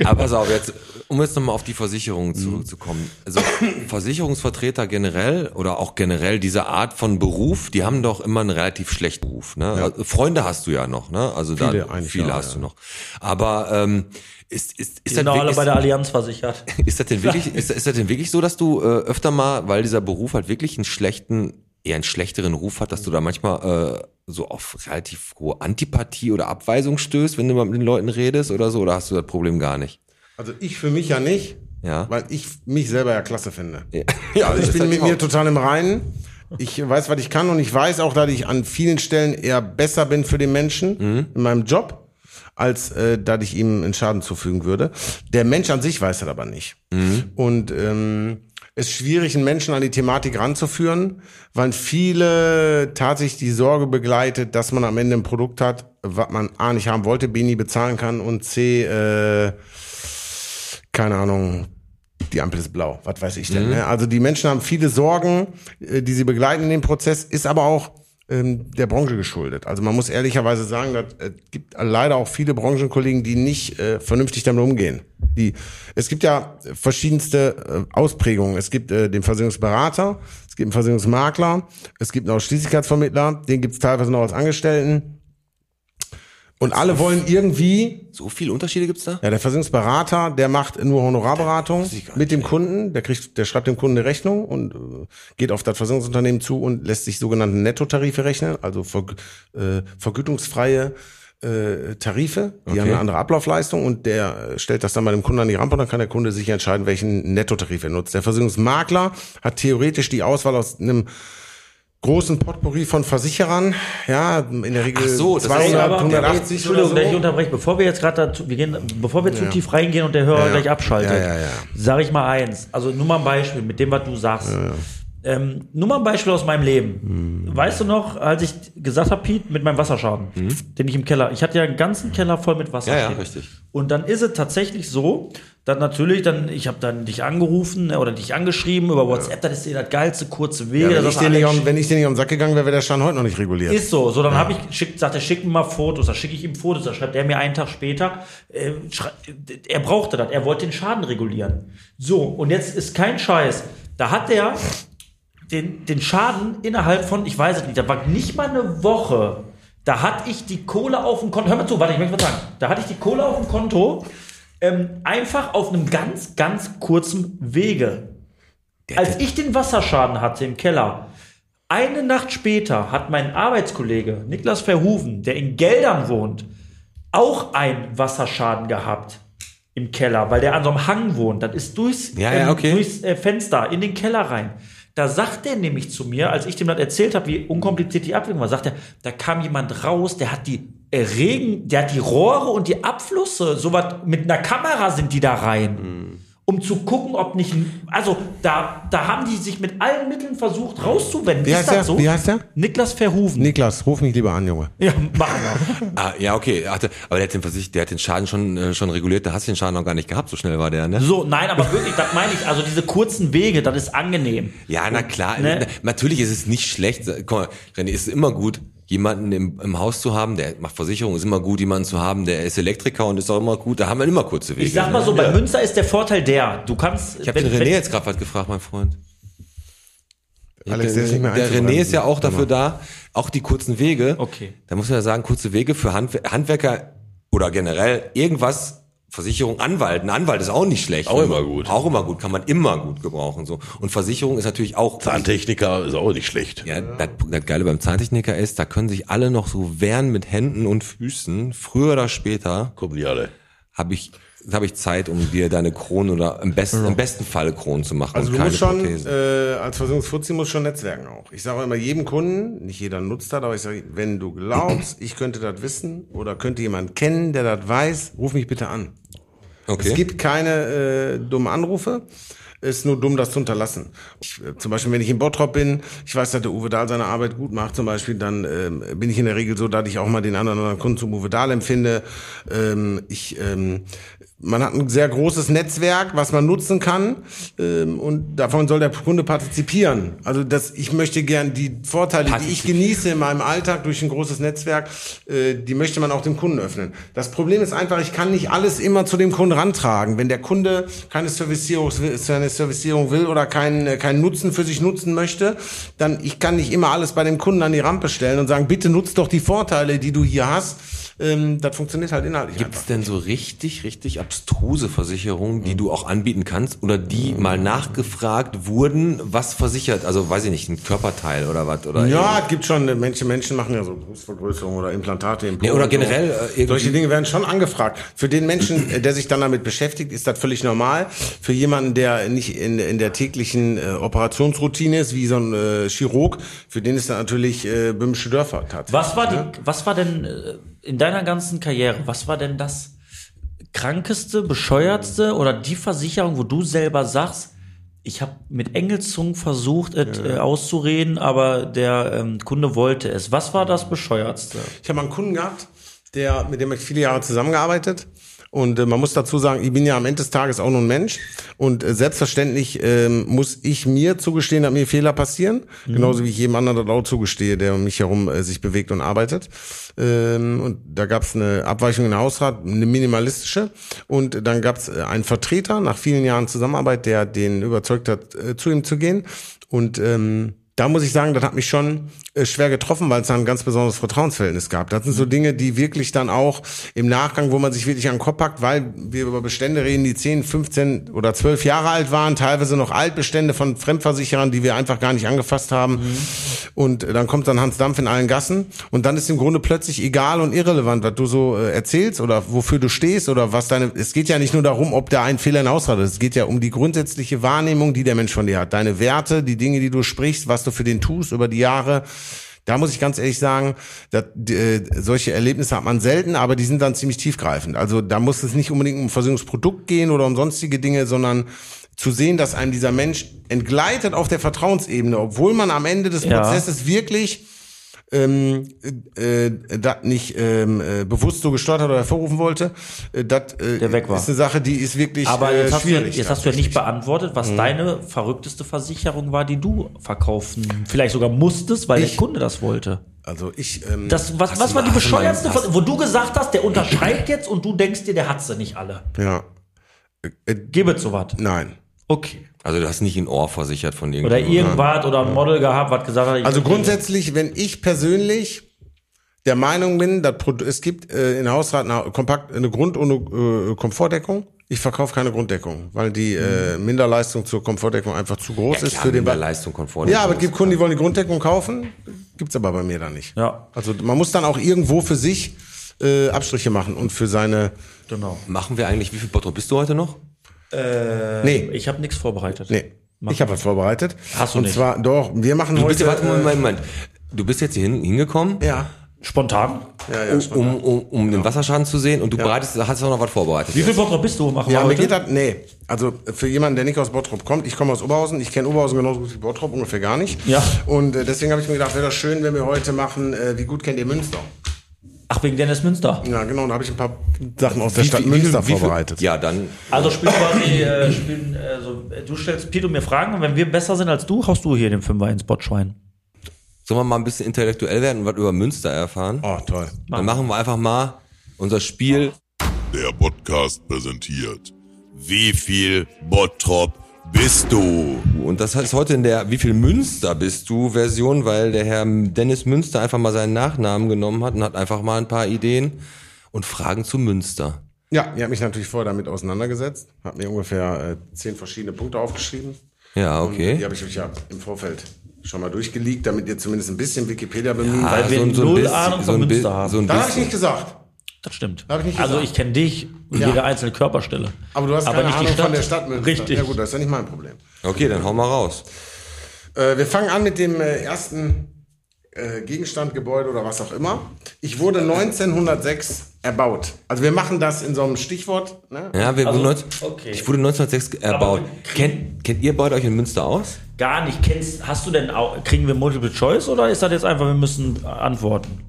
<laughs> Aber pass auf, jetzt, um jetzt nochmal auf die Versicherung zurückzukommen. Also Versicherungsvertreter generell oder auch generell diese Art von Beruf, die haben doch immer einen relativ schlechten Beruf. Ne? Also Freunde hast du ja noch, ne? Also Viele da viele ja, hast ja. du noch. Aber ähm, ist, ist, ist, sind alle bei der Allianz versichert. <laughs> ist das denn wirklich, <laughs> ist, ist das denn wirklich so, dass du äh, öfter mal, weil dieser Beruf halt wirklich einen schlechten eher einen schlechteren Ruf hat, dass du da manchmal äh, so auf relativ hohe Antipathie oder Abweisung stößt, wenn du mal mit den Leuten redest oder so? Oder hast du das Problem gar nicht? Also ich für mich ja nicht, Ja. weil ich mich selber ja klasse finde. Ja, <laughs> Also ich bin mit auch. mir total im Reinen. Ich weiß, was ich kann und ich weiß auch, dass ich an vielen Stellen eher besser bin für den Menschen Mhm. in meinem Job, als äh, dass ich ihm einen Schaden zufügen würde. Der Mensch an sich weiß das aber nicht. Mhm. Und ähm, es ist schwierig, einen Menschen an die Thematik ranzuführen, weil viele tatsächlich die Sorge begleitet, dass man am Ende ein Produkt hat, was man A nicht haben wollte, B nie bezahlen kann und C, äh, keine Ahnung, die Ampel ist blau, was weiß ich denn. Ne? Also die Menschen haben viele Sorgen, äh, die sie begleiten in dem Prozess, ist aber auch ähm, der Branche geschuldet. Also man muss ehrlicherweise sagen, es gibt leider auch viele Branchenkollegen, die nicht äh, vernünftig damit umgehen. Die, es gibt ja verschiedenste äh, Ausprägungen. Es gibt äh, den Versicherungsberater, es gibt einen Versicherungsmakler, es gibt einen Ausschließlichkeitsvermittler, den gibt es teilweise noch als Angestellten. Und alle wollen irgendwie So viele Unterschiede gibt's da? ja, der Versicherungsberater, der macht nur Honorarberatung mit dem Kunden, der kriegt, der schreibt dem Kunden eine Rechnung und äh, geht auf das Versicherungsunternehmen zu und lässt sich sogenannte Nettotarife rechnen, also ver, äh, vergütungsfreie äh, Tarife, die Okay. haben eine andere Ablaufleistung und der äh, stellt das dann bei dem Kunden an die Rampe und dann kann der Kunde sich entscheiden, welchen Nettotarif er nutzt. Der Versicherungsmakler hat theoretisch die Auswahl aus einem großen Potpourri von Versicherern, ja, in der Regel Ach so, das ist 200, aber- 180 Entschuldigung, oder dass ich so. unterbreche. Bevor wir jetzt gerade dazu, wir gehen, bevor wir zu tief reingehen und der Hörer Ja, ja. gleich abschaltet, Ja, ja, ja. sage ich mal eins. Also nur mal ein Beispiel mit dem, was du sagst. Ähm, nur mal ein Beispiel aus meinem Leben. Hm. Weißt du noch, als ich gesagt habe, Piet, mit meinem Wasserschaden, den ich im Keller, ich hatte ja einen ganzen Keller voll mit Wasser. Ja, ja, richtig. Und dann ist es tatsächlich so, dass natürlich dann, ich habe dann dich angerufen ne, oder dich angeschrieben über WhatsApp, das ist dir das geilste kurze Wege. Ja, wenn, ich nicht auf, wenn ich dir nicht den Sack gegangen wäre, wäre der Stand heute noch nicht reguliert. ist so. So, dann habe ich, schick, sagt er, schick mir mal Fotos. Da schicke ich ihm Fotos. Da schreibt er mir einen Tag später, äh, er brauchte das. Er wollte den Schaden regulieren. So, und jetzt ist kein Scheiß. Da hat er den, den Schaden innerhalb von, ich weiß es nicht, da war nicht mal eine Woche. Da hatte ich die Kohle auf dem Konto. Hör mal zu, warte, ich möchte was sagen. Da hatte ich die Kohle auf dem Konto. Ähm, einfach auf einem ganz, ganz kurzen Wege. Als ich den Wasserschaden hatte im Keller, eine Nacht später hat mein Arbeitskollege Niklas Verhoeven, der in Geldern wohnt, auch einen Wasserschaden gehabt im Keller, weil der an so einem Hang wohnt. Das ist durchs, Ja, ja, okay. durchs äh, Fenster in den Keller rein. Da sagt er nämlich zu mir, als ich dem das erzählt habe, wie unkompliziert die Abwicklung war, sagt er, da kam jemand raus, der hat die äh, Regen, der hat die Rohre und die Abflüsse, sowas mit einer Kamera sind die da rein. Um zu gucken, ob nicht, ein- also da, da haben die sich mit allen Mitteln versucht rauszuwenden. Wie ist heißt das der? so? Wie heißt der? Niklas Verhoeven. Niklas, ruf mich lieber an, Junge. ja, machen wir. <laughs> Ah, ja, okay. Hatte, aber der hat den Versicht, der hat den Schaden schon, äh, schon reguliert. Da hast du den Schaden noch gar nicht gehabt. So schnell war der, ne? So, nein, aber wirklich, das meine ich. Also diese kurzen Wege, das ist angenehm. Ja, na klar. Ne? Na, Natürlich ist es nicht schlecht. Guck mal, René, es ist immer gut, jemanden im, im Haus zu haben, der macht Versicherung, ist immer gut, jemanden zu haben, der ist Elektriker und ist auch immer gut. Da haben wir immer kurze Wege. Ich sag mal ne? so, bei Münster ist der Vorteil der, du kannst. Ich habe den René jetzt gerade was gefragt, mein Freund. Alex, der ist nicht mehr Der einzubremsen. René ist ja auch dafür da, auch die kurzen Wege. Okay. Da muss man ja sagen, kurze Wege für Handwer Handwerker oder generell irgendwas, Versicherung, Anwalt. Ein Anwalt ist auch nicht schlecht. Auch immer gut. Auch immer gut, kann man immer gut gebrauchen. so. Und Versicherung ist natürlich auch. Zahntechniker ist auch nicht schlecht. Ja, das, das Geile beim Zahntechniker ist, da können sich alle noch so wehren mit Händen und Füßen. Früher oder später Kommen die alle. Habe ich, habe ich Zeit, um dir deine Kronen oder im besten, im besten Fall Kronen zu machen Also du musst schon, äh, als Versicherungsfuzzi musst schon netzwerken auch. Ich sage immer jedem Kunden, nicht jeder nutzt das, aber ich sage, wenn du glaubst, ich könnte das wissen oder könnte jemand kennen, der das weiß, ruf mich bitte an. Okay. Es gibt keine äh, dummen Anrufe. Ist nur dumm, das zu unterlassen. Ich, äh, zum Beispiel, wenn ich in Bottrop bin, ich weiß, dass der Uwe Dahl seine Arbeit gut macht, zum Beispiel, dann ähm, bin ich in der Regel so, dass ich auch mal den oder anderen Kunden zum Uwe Dahl empfinde. Ähm, ich, ähm, man hat ein sehr großes Netzwerk, was man nutzen kann, ähm, und davon soll der Kunde partizipieren. Also das, ich möchte gern die Vorteile, die ich genieße in meinem Alltag durch ein großes Netzwerk, äh, die möchte man auch dem Kunden öffnen. Das Problem ist einfach, ich kann nicht alles immer zu dem Kunden rantragen. Wenn der Kunde keine Servicierung, keine Servicierung will oder keinen, äh, keinen Nutzen für sich nutzen möchte, dann ich kann nicht immer alles bei dem Kunden an die Rampe stellen und sagen, bitte nutz doch die Vorteile, die du hier hast. Ähm, das funktioniert halt inhaltlich Gibt es denn so richtig, richtig abstruse Versicherungen, die du auch anbieten kannst oder die mal nachgefragt wurden, was versichert? Also weiß ich nicht, ein Körperteil oder was? Oder Ja, es gibt schon, Menschen, Menschen machen ja so Brustvergrößerung oder Implantate im Po Nee, oder generell, äh, Solche Dinge werden schon angefragt. Für den Menschen, äh, der sich dann damit beschäftigt, ist das völlig normal. Für jemanden, der nicht in, in der täglichen äh, Operationsroutine ist, wie so ein äh, Chirurg, für den ist das natürlich äh, böhmische Dörfer. Was war, die, was war denn äh, in deiner ganzen Karriere, was war denn das krankeste, bescheuertste oder die Versicherung, wo du selber sagst, ich habe mit Engelszungen versucht, es äh, auszureden, aber der ähm, Kunde wollte es. Was war das bescheuertste? Ich habe einen Kunden gehabt, der, mit dem habe ich viele Jahre zusammengearbeitet. Und äh, man muss dazu sagen, ich bin ja am Ende des Tages auch nur ein Mensch. Und äh, selbstverständlich ähm, muss ich mir zugestehen, dass mir Fehler passieren. Genauso wie ich jedem anderen das auch zugestehe, der um mich herum äh, sich bewegt und arbeitet. Ähm, und da gab es eine Abweichung in der Hausrat, eine minimalistische. Und dann gab es äh, einen Vertreter nach vielen Jahren Zusammenarbeit, der den überzeugt hat, äh, zu ihm zu gehen. Und ähm, da muss ich sagen, das hat mich schon äh, schwer getroffen, weil es da ein ganz besonderes Vertrauensverhältnis gab. Das sind so Dinge, die wirklich dann auch im Nachgang, wo man sich wirklich an den Kopf packt, weil wir über Bestände reden, die 10, 15 oder 12 Jahre alt waren, teilweise noch Altbestände von Fremdversicherern, die wir einfach gar nicht angefasst haben. Und dann kommt dann Hans Dampf in allen Gassen und dann ist im Grunde plötzlich egal und irrelevant, was du so äh, erzählst oder wofür du stehst oder was deine, es geht ja nicht nur darum, ob da ein Fehler in Ausrat ist, es geht ja um die grundsätzliche Wahrnehmung, die der Mensch von dir hat, deine Werte, die Dinge, die du sprichst, was du für den tust über die Jahre. Da muss ich ganz ehrlich sagen, dass, äh, solche Erlebnisse hat man selten, aber die sind dann ziemlich tiefgreifend. Also da muss es nicht unbedingt um ein Versicherungsprodukt gehen oder um sonstige Dinge, sondern zu sehen, dass einem dieser Mensch entgleitet auf der Vertrauensebene, obwohl man am Ende des Ja. Prozesses wirklich ähm, äh, das nicht ähm, äh, bewusst so gesteuert hat oder hervorrufen wollte, äh, das äh, Der weg war. ist eine Sache, die ist wirklich Aber äh, jetzt, hast du, ja- schwierig. jetzt hast du ja nicht beantwortet, was deine verrückteste Versicherung war, die du verkaufen, vielleicht sogar musstest, weil Ich- der Kunde das wollte. Also ich, ähm, Das, was, was du war die du bescheuerste, hast- wo du gesagt hast, der unterschreibt jetzt und du denkst dir, der hat sie nicht alle. ja, Gib es so was. nein. Okay. Also du hast nicht ein Ohr versichert von Oder irgendjemandem. irgendwas oder ein Model gehabt, was gesagt hat. ich- Also grundsätzlich, wenn ich persönlich der Meinung bin, dass es gibt äh, in Hausrat eine, kompakt, eine Grund- und eine äh, Komfortdeckung. Ich verkaufe keine Grunddeckung, weil die äh, Minderleistung zur Komfortdeckung einfach zu groß ja, ist klar, für den mit der Ba- Leistung Komfort. Ja, aber es gibt Kunden, die wollen die Grunddeckung kaufen, gibt's aber bei mir dann nicht. Ja. Also man muss dann auch irgendwo für sich äh, Abstriche machen und für seine. Genau. Machen wir eigentlich, wie viel Bottrop bist du heute noch? Nee, Ich habe nichts vorbereitet. nee. Ich habe was vorbereitet. Hast du und nicht. zwar, doch, wir machen Du heute. bist ja, warte, äh, Moment, Moment. Du bist jetzt hier hin, hingekommen, ja, Spontan. ja, ja. schon. um, um, um den Wasserschaden zu sehen und du bereitest, hast auch noch was vorbereitet. Wie viel Bottrop bist du? Machen Ja, wir mir heute? geht das, nee. Also für jemanden, der nicht aus Bottrop kommt, ich komme aus Oberhausen, ich kenne Oberhausen genauso gut wie Bottrop, ungefähr gar nicht. Ja. Und äh, deswegen habe ich mir gedacht, wäre das schön, wenn wir heute machen, äh, wie gut kennt ihr Münster? Ach, wegen Dennis Münster. Ja, genau, da habe ich ein paar Sachen aus der Wie Stadt wie Münster wie vorbereitet. Ja, dann Also spielen quasi, äh, spielen, äh, so, äh, du stellst Pete mir Fragen und wenn wir besser sind als du, haust du hier den Fünfer ins Botschwein. sollen wir mal ein bisschen intellektuell werden und was über Münster erfahren. Oh, toll. Dann machen wir einfach mal unser Spiel. Der Podcast präsentiert. Wie viel Bottrop bist du? Und das heißt heute in der Wie viel Münster bist du Version, weil der Herr Dennis Münster einfach mal seinen Nachnamen genommen hat und hat einfach mal ein paar Ideen und Fragen zu Münster. Ja, ich habe mich natürlich vorher damit auseinandergesetzt, habe mir ungefähr äh, zehn verschiedene Punkte aufgeschrieben. Ja, Und die okay. habe ich euch ja im Vorfeld schon mal durchgeleakt, damit ihr zumindest ein bisschen Wikipedia bemühen. Ah, weil wir ein null bisschen- Ahnung von so ein Münster haben. So ein da habe ich nicht gesagt. Das stimmt. Hab ich nicht also ich kenne dich und Ja. jede einzelne Körperstelle. Aber du hast Aber keine nicht die Ahnung Stadt. von der Stadt Münster. Richtig. Ja gut, das ist ja nicht mein Problem. Okay, dann hau mal raus. Äh, wir fangen an mit dem äh, ersten äh, Gegenstand, Gebäude oder was auch immer. Ich wurde 1906 erbaut. Also wir machen das in so einem Stichwort. Ne? Ja, wir Also, wurden 19, okay. ich wurde 1906 erbaut. Kennt, kennt ihr beide euch in Münster aus? Gar nicht. Kennst, hast du denn auch, kriegen wir Multiple Choice oder ist das jetzt einfach, wir müssen antworten?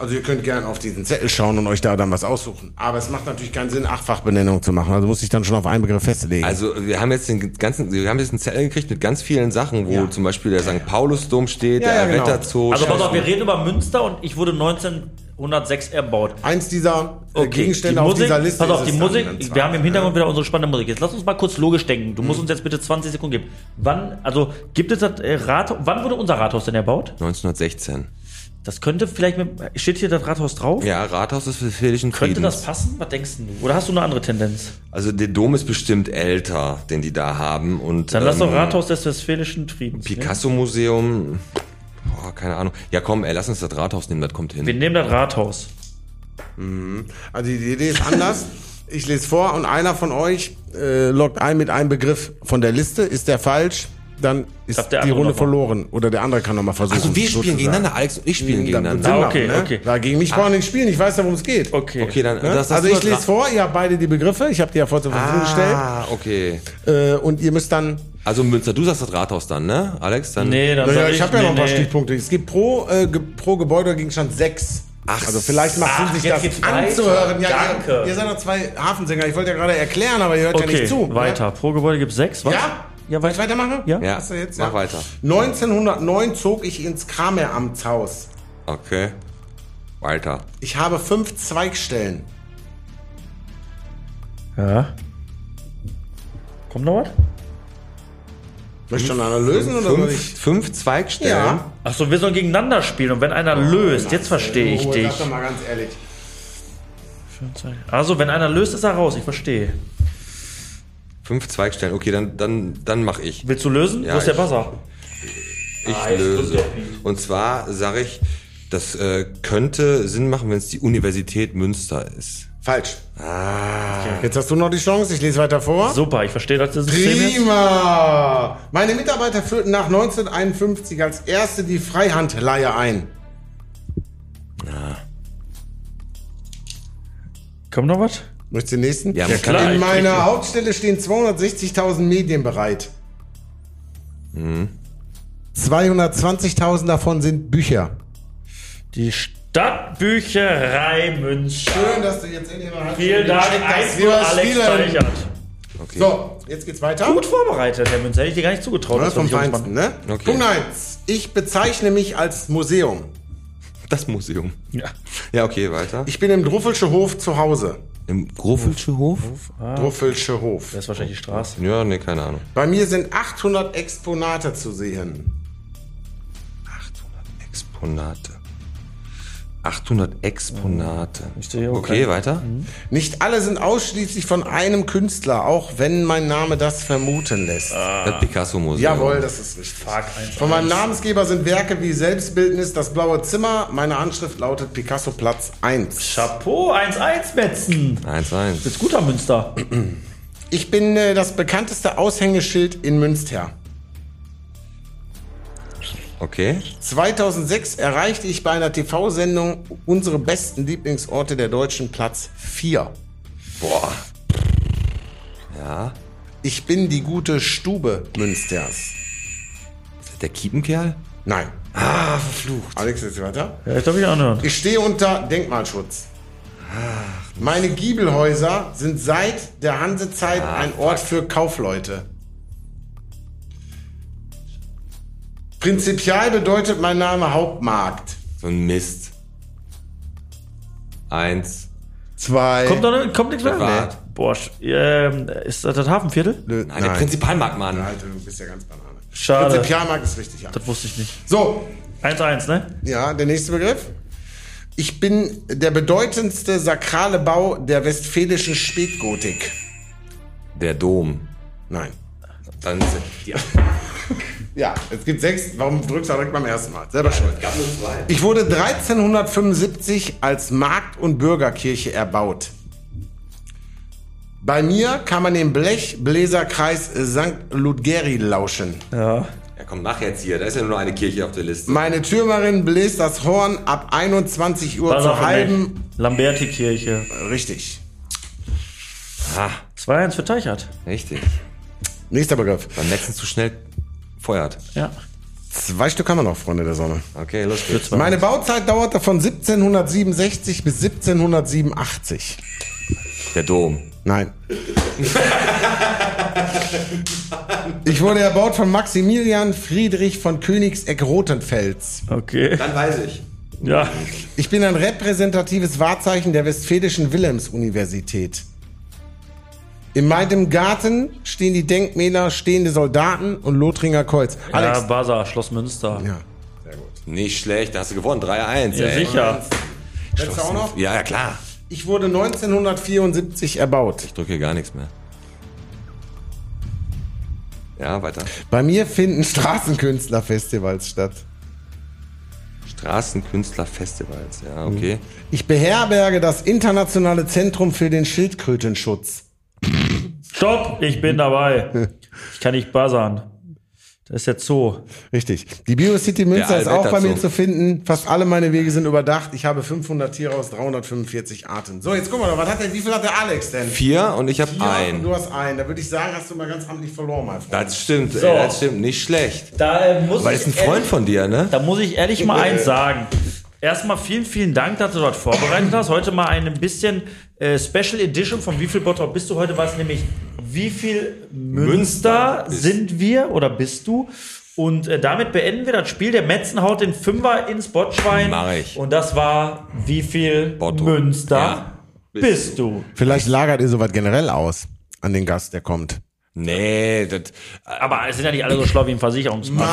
Also ihr könnt gerne auf diesen Zettel schauen und euch da dann was aussuchen. Aber es macht natürlich keinen Sinn, Achtfachbenennung zu machen. Also muss ich dann schon auf einen Begriff festlegen. Also wir haben jetzt den ganzen, wir haben jetzt einen Zettel gekriegt mit ganz vielen Sachen, wo Ja. zum Beispiel der St. Paulusdom steht, Ja, der ja, genau. Also pass auf, wir reden über Münster und ich wurde 1906 erbaut. Eins dieser äh, Gegenstände die auf Musik, dieser Liste pass auf, ist die Musik, wir haben im Hintergrund wieder unsere spannende Musik. Jetzt lass uns mal kurz logisch denken. Du musst Mhm. uns jetzt bitte 20 Sekunden geben. Wann, also gibt es das äh, Rathaus, wann wurde unser Rathaus denn erbaut? 1916. Das könnte vielleicht mit. Steht hier das Rathaus drauf? Ja, Rathaus des Westfälischen Könnte Friedens. das passen? Was denkst du? Oder hast du eine andere Tendenz? Also der Dom ist bestimmt älter, den die da haben. Und, Dann lass doch ähm, Rathaus des Westfälischen Friedens. ne? Picasso-Museum. Boah, keine Ahnung. Ja, komm, ey, lass uns das Rathaus nehmen, das kommt hin. Wir nehmen das Rathaus. Also die Idee ist anders. Ich lese vor und einer von euch äh, loggt ein mit einem Begriff von der Liste. Ist der falsch, dann ist die Runde verloren. Oder der andere kann nochmal versuchen. Also wir spielen gegeneinander, Alex und ich spielen gegeneinander. Ah, okay, ne? okay. Da gegen mich brauchen wir nicht spielen. Ich weiß ja, worum es geht. Okay. Okay, dann Ne? das, das also ich lese vor, ihr habt beide die Begriffe. Ich habe die ja vorher zur Verfügung Ah, okay. gestellt. Äh, und ihr müsst dann. Also Münster, du sagst das Rathaus dann, ne? Alex, dann. Nee, dann Naja, sag ich habe ja noch ein paar nee. Stichpunkte. Es gibt pro, äh, pro Gebäude Gegenstand sechs. Ach, also vielleicht macht ach, Sinn, sich das anzuhören. Ja, Danke. Ihr, ihr seid doch zwei Hafensänger. Ich wollte ja gerade erklären, aber ihr hört ja Okay, nicht zu. ne? weiter. Pro Gebäude gibt es sechs. Was? Ja? Ja, weiter. weitermachen? Ja. Ja, Hast du jetzt, mach ja? weiter. 1909 zog ich ins Krameramtshaus. Okay. Weiter. Ich habe fünf Zweigstellen. Ja. Kommt noch was? Möchtest du schon einer lösen oder soll Fünf, ich? fünf Zweigstellen. Ja. Achso, wir sollen gegeneinander spielen und wenn einer löst, jetzt verstehe ich Oh, dich. Sag doch mal ganz ehrlich. Also, wenn einer löst, ist er raus, ich verstehe. Fünf Zweigstellen. Okay, dann, dann, dann mach ich. Willst du lösen? Ja, Wo ist der ich- Buzzer? Ich Ah, jetzt löse. Und zwar sage ich, das äh, könnte Sinn machen, wenn es die Universität Münster ist. Falsch. Ah. Jetzt hast du noch die Chance. Ich lese weiter vor. Super, ich verstehe das System jetzt. Prima! Meine Mitarbeiter führten nach 1951 als erste die Freihandleihe ein. Kommt noch was? Möchtest du den nächsten? Ja, klar, In meiner Hauptstelle stehen 260.000 Medien bereit. Mhm. 220.000 davon sind Bücher. Die Stadtbücherei Münster. Schön, dass du jetzt endlich mal Vielen Dank, gecheckt hast, 1 wie wir Alex. Steichert. So, jetzt geht's weiter. Gut vorbereitet, Herr Münzer. Hätte ich dir gar nicht zugetraut. Ja, dass vom Feinsten, ne? Okay. Punkt 1. Ich bezeichne mich als Museum. Das Museum. Ja. Ja, okay, weiter. Ich bin im Druffelsche Hof zu Hause. Im Grofelsche Hof? Druffelsche Hof. Das ist wahrscheinlich die Straße. Ja, nee, keine Ahnung. Bei mir sind 800 Exponate zu sehen. 800 Exponate. 800 Exponate. Okay, keinen. weiter. Nicht alle sind ausschließlich von einem Künstler, auch wenn mein Name das vermuten lässt. Das Picasso-Museum. Jawohl, das ist richtig. Fuck. Von meinem Namensgeber sind Werke wie Selbstbildnis, Das blaue Zimmer. Meine Anschrift lautet Picasso Platz 1. Chapeau, 1-1 Metzen. 1-1. Ist guter Münster. Ich bin äh, das bekannteste Aushängeschild in Münster. Okay. 2006 erreichte ich bei einer TV-Sendung unsere besten Lieblingsorte der Deutschen Platz 4. Boah. Ja. Ich bin die gute Stube Münsters. Ist das der Kiepenkerl? Nein. Ah, verflucht. Alex, jetzt weiter. Ja, ich darf ich anhören. Ich stehe unter Denkmalschutz. Meine Giebelhäuser sind seit der Hansezeit ein Ort für Kaufleute. Prinzipial bedeutet mein Name Hauptmarkt. So ein Mist. Eins. Zwei. Kommt, noch, kommt nichts mehr? Nee. Boah, ähm, ist das das Hafenviertel? Nö, Nein, der Prinzipalmarkt, Mann. Alter, du bist ja ganz Banane. Schade. Prinzipialmarkt ist richtig, ja. Das wusste ich nicht. So, 1-1, ne? ja, der nächste Begriff. Ich bin der bedeutendste sakrale Bau der westfälischen Spätgotik. Der Dom. Nein. Dann sind die Ja, es gibt sechs. Warum drückst du direkt beim ersten Mal? Selber schuld. Ich wurde 1375 als Markt- und Bürgerkirche erbaut. Bei mir kann man den Blechbläserkreis St. Ludgeri lauschen. Ja. Ja, komm, mach jetzt hier. Da ist ja nur noch eine Kirche auf der Liste. Meine Türmerin bläst das Horn ab 21 Uhr War zur noch halben. Lamberti-Kirche. Richtig. Ah, 2-1 für Teichert. richtig. Nächster Begriff. Beim letzten zu schnell feuert. Ja. Zwei Stück haben wir noch, Freunde der Sonne. Okay, los geht's. Meine Bauzeit dauerte von 1767 bis 1787. Der Dom. Nein. Ich wurde erbaut von Maximilian Friedrich von Königsegg-Rothenfels. Okay. Dann weiß ich. Ja. Ich bin ein repräsentatives Wahrzeichen der Westfälischen Wilhelms-Universität. In meinem Garten stehen die Denkmäler Stehende Soldaten und Lothringer Kreuz. Ja, Alex. Basa, Schloss Münster. Ja, Nicht schlecht, da hast du gewonnen. 3-1, Ja, ey. sicher. Letzte auch noch? Ja, ja, klar. Ich wurde 1974 erbaut. Ich drücke hier gar nichts mehr. Ja, weiter. Bei mir finden <laughs> Straßenkünstlerfestivals statt. Straßenkünstlerfestivals, ja, okay. Ich beherberge das Internationale Zentrum für den Schildkrötenschutz. Stopp, ich bin dabei. Ich kann nicht buzzern. Das ist der Zoo. Richtig. Die BioCity Münster ist auch bei mir zu finden. Fast alle meine Wege sind überdacht. Ich habe 500 Tiere aus 345 Arten. So, jetzt guck mal, was hat der, wie viel hat der Alex denn? Vier und ich habe Ja, und ein. du hast einen. Da würde ich sagen, hast du mal ganz amtlich verloren, mein Freund. Das stimmt, ey, das stimmt. Nicht schlecht. Da äh, muss Weil ich ist ein Freund von dir, ne? Da muss ich ehrlich mal eins <laughs> sagen. Erstmal vielen, vielen Dank, dass du dort vorbereitet hast. Heute mal ein bisschen äh, Special Edition von Wie viel Bottrop bist du heute? War es nämlich Wie viel Münster bist- sind wir oder bist du? Und äh, damit beenden wir das Spiel. Der Metzen haut den Fünfer ins Botschwein. Mach ich. Und das war Wie viel Bottrop. Münster Ja. bist du? Vielleicht lagert ihr sowas generell aus an den Gast, der kommt. Nee, das, Aber es sind ja nicht alle so schlau wie ein Versicherungsmann.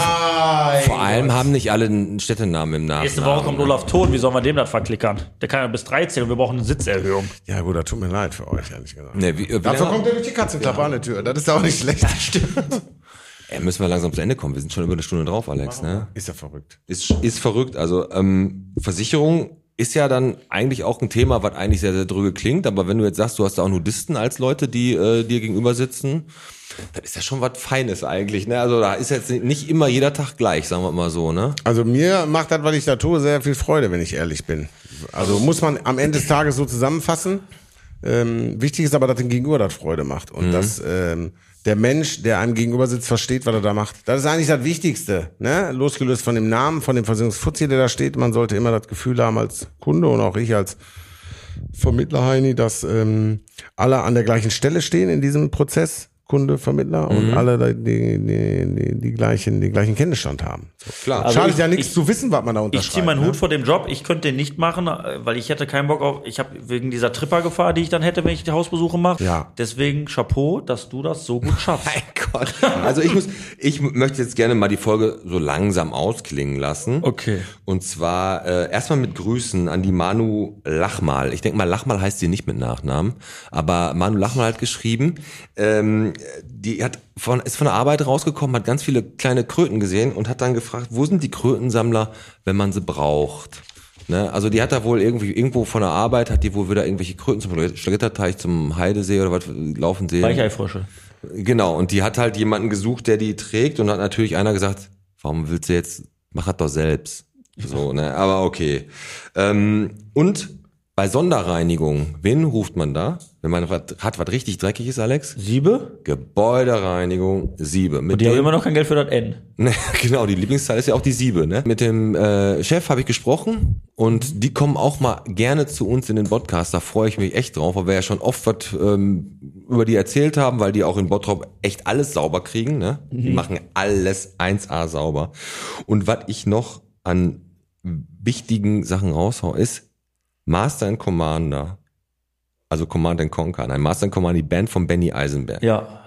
vor allem haben nicht alle einen Städtenamen im Namen. Nächste Woche kommt Olaf Thon. Wie sollen wir dem das verklickern? Der kann ja bis 13 und wir brauchen eine Sitzerhöhung. Ja gut, das tut mir leid für euch, ehrlich gesagt. Nee, wie, wie Dafür kommt er durch die Katzenklappe an der Tür. Das ist auch nicht schlecht. Stimmt. Ey, müssen wir langsam zu Ende kommen. Wir sind schon über eine Stunde drauf, Alex. Ne? Ist ja verrückt. Ist, ist verrückt. Also ähm, Versicherung ist ja dann eigentlich auch ein Thema, was eigentlich sehr, sehr drüge klingt. Aber wenn du jetzt sagst, du hast da auch Nudisten als Leute, die äh, dir gegenüber sitzen, dann ist ja schon was Feines eigentlich. Ne? Also da ist jetzt nicht immer jeder Tag gleich, sagen wir mal so. Ne? Also mir macht das, was ich da tue, sehr viel Freude, wenn ich ehrlich bin. Also muss man am Ende des Tages so zusammenfassen. Ähm, wichtig ist aber, dass dem Gegenüber das Freude macht und dass ähm, der Mensch, der einem gegenüber sitzt, versteht, was er da macht. Das ist eigentlich das Wichtigste. Ne? Losgelöst von dem Namen, von dem Versicherungsfuzzi, der da steht. Man sollte immer das Gefühl haben als Kunde und auch ich als Vermittler, Heini, dass ähm, alle an der gleichen Stelle stehen in diesem Prozess. Kunde, Vermittler und alle die, die, die, die, gleichen, den gleichen Kenntnisstand haben. Klar. Also Schadet ich- ja nichts ich- zu wissen, was man da Ich unterschreibt. ziehe meinen ne? Hut vor dem Job. Ich könnte den nicht machen, äh, weil ich hätte keinen Bock auf. Ich habe wegen dieser Trippergefahr, die ich dann hätte, wenn ich die Hausbesuche mache. Ja. Deswegen Chapeau, dass du das so gut schaffst. <laughs> Mein Gott. <laughs> Also ich muss, ich möchte jetzt gerne mal die Folge so langsam ausklingen lassen. Okay. Und zwar äh, erstmal mit Grüßen an die Manu Lachmal. Ich denke mal, Lachmal heißt sie nicht mit Nachnamen, aber Manu Lachmal hat geschrieben, ähm, die hat von, ist von der Arbeit rausgekommen, hat ganz viele kleine Kröten gesehen und hat dann gefragt, wo sind die Krötensammler, wenn man sie braucht? Ne? Also die hat da wohl irgendwie irgendwo von der Arbeit hat die wohl wieder irgendwelche Kröten zum Schlagitterteich, zum Heidesee oder was laufen sehen. Weicheifrösche. Genau, und die hat halt jemanden gesucht, der die trägt und hat natürlich einer gesagt, warum willst du jetzt, mach das doch selbst. So, ne, aber okay. Ähm, und bei Sonderreinigung, wen ruft man da? Wenn man was hat, was richtig dreckig ist, Alex? Siebe? Gebäudereinigung, Siebe. Mit Und die haben immer noch kein Geld für das N. <laughs> Ne, genau, die Lieblingszahl ist ja auch die Siebe. Ne? Mit dem äh, Chef habe ich gesprochen und die kommen auch mal gerne zu uns in den Podcast. Da freue ich mich echt drauf, weil wir ja schon oft was ähm, über die erzählt haben, weil die auch in Bottrop echt alles sauber kriegen. Ne? Die machen alles 1A sauber. Und was ich noch an wichtigen Sachen raushau, ist Master and Commander. Also Command and Conquer. Nein, Master and Commander, die Band von Benny Eisenberg. Ja.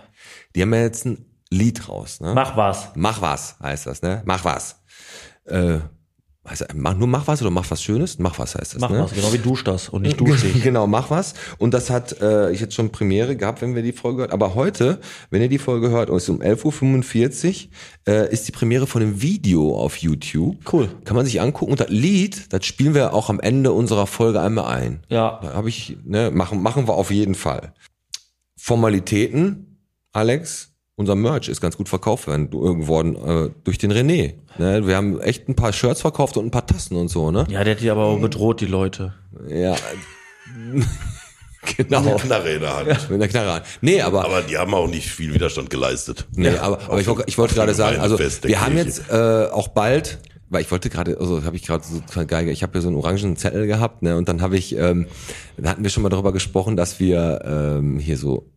Die haben ja jetzt ein Lied raus. Ne? Mach was. Mach was, heißt das, ne? Mach was. Äh, heißt, mach, nur mach was oder mach was Schönes? Mach was heißt das, Mach ne? was. Genau wie dusch das und nicht dusch dich. Genau, mach was. Und das hat äh, ich jetzt schon Premiere gehabt, wenn wir die Folge hört. Aber heute, wenn ihr die Folge hört, und es ist um 11.45 Uhr, äh, ist die Premiere von einem Video auf YouTube. Cool. Kann man sich angucken. Und das Lied, das spielen wir auch am Ende unserer Folge einmal ein. Ja. Da habe ich, ne, machen, machen wir auf jeden Fall. Formalitäten, Alex, unser Merch ist ganz gut verkauft werden, geworden äh, durch den René. Ne? Wir haben echt ein paar Shirts verkauft und ein paar Tassen und so, ne? Ja, der hat die aber auch bedroht, die Leute. Ja. <laughs> genau. Knarre in der Hand. Mit der Knarre. Nee, aber, Aber die haben auch nicht viel Widerstand geleistet. nee, aber, aber ich, wollte- ich wollte gerade sagen, also Fest wir haben jetzt äh, auch bald weil ich wollte gerade, also habe ich gerade so geil, ich habe hier so einen orangen Zettel gehabt, ne, und dann habe ich, ähm, da hatten wir schon mal darüber gesprochen, dass wir ähm, hier so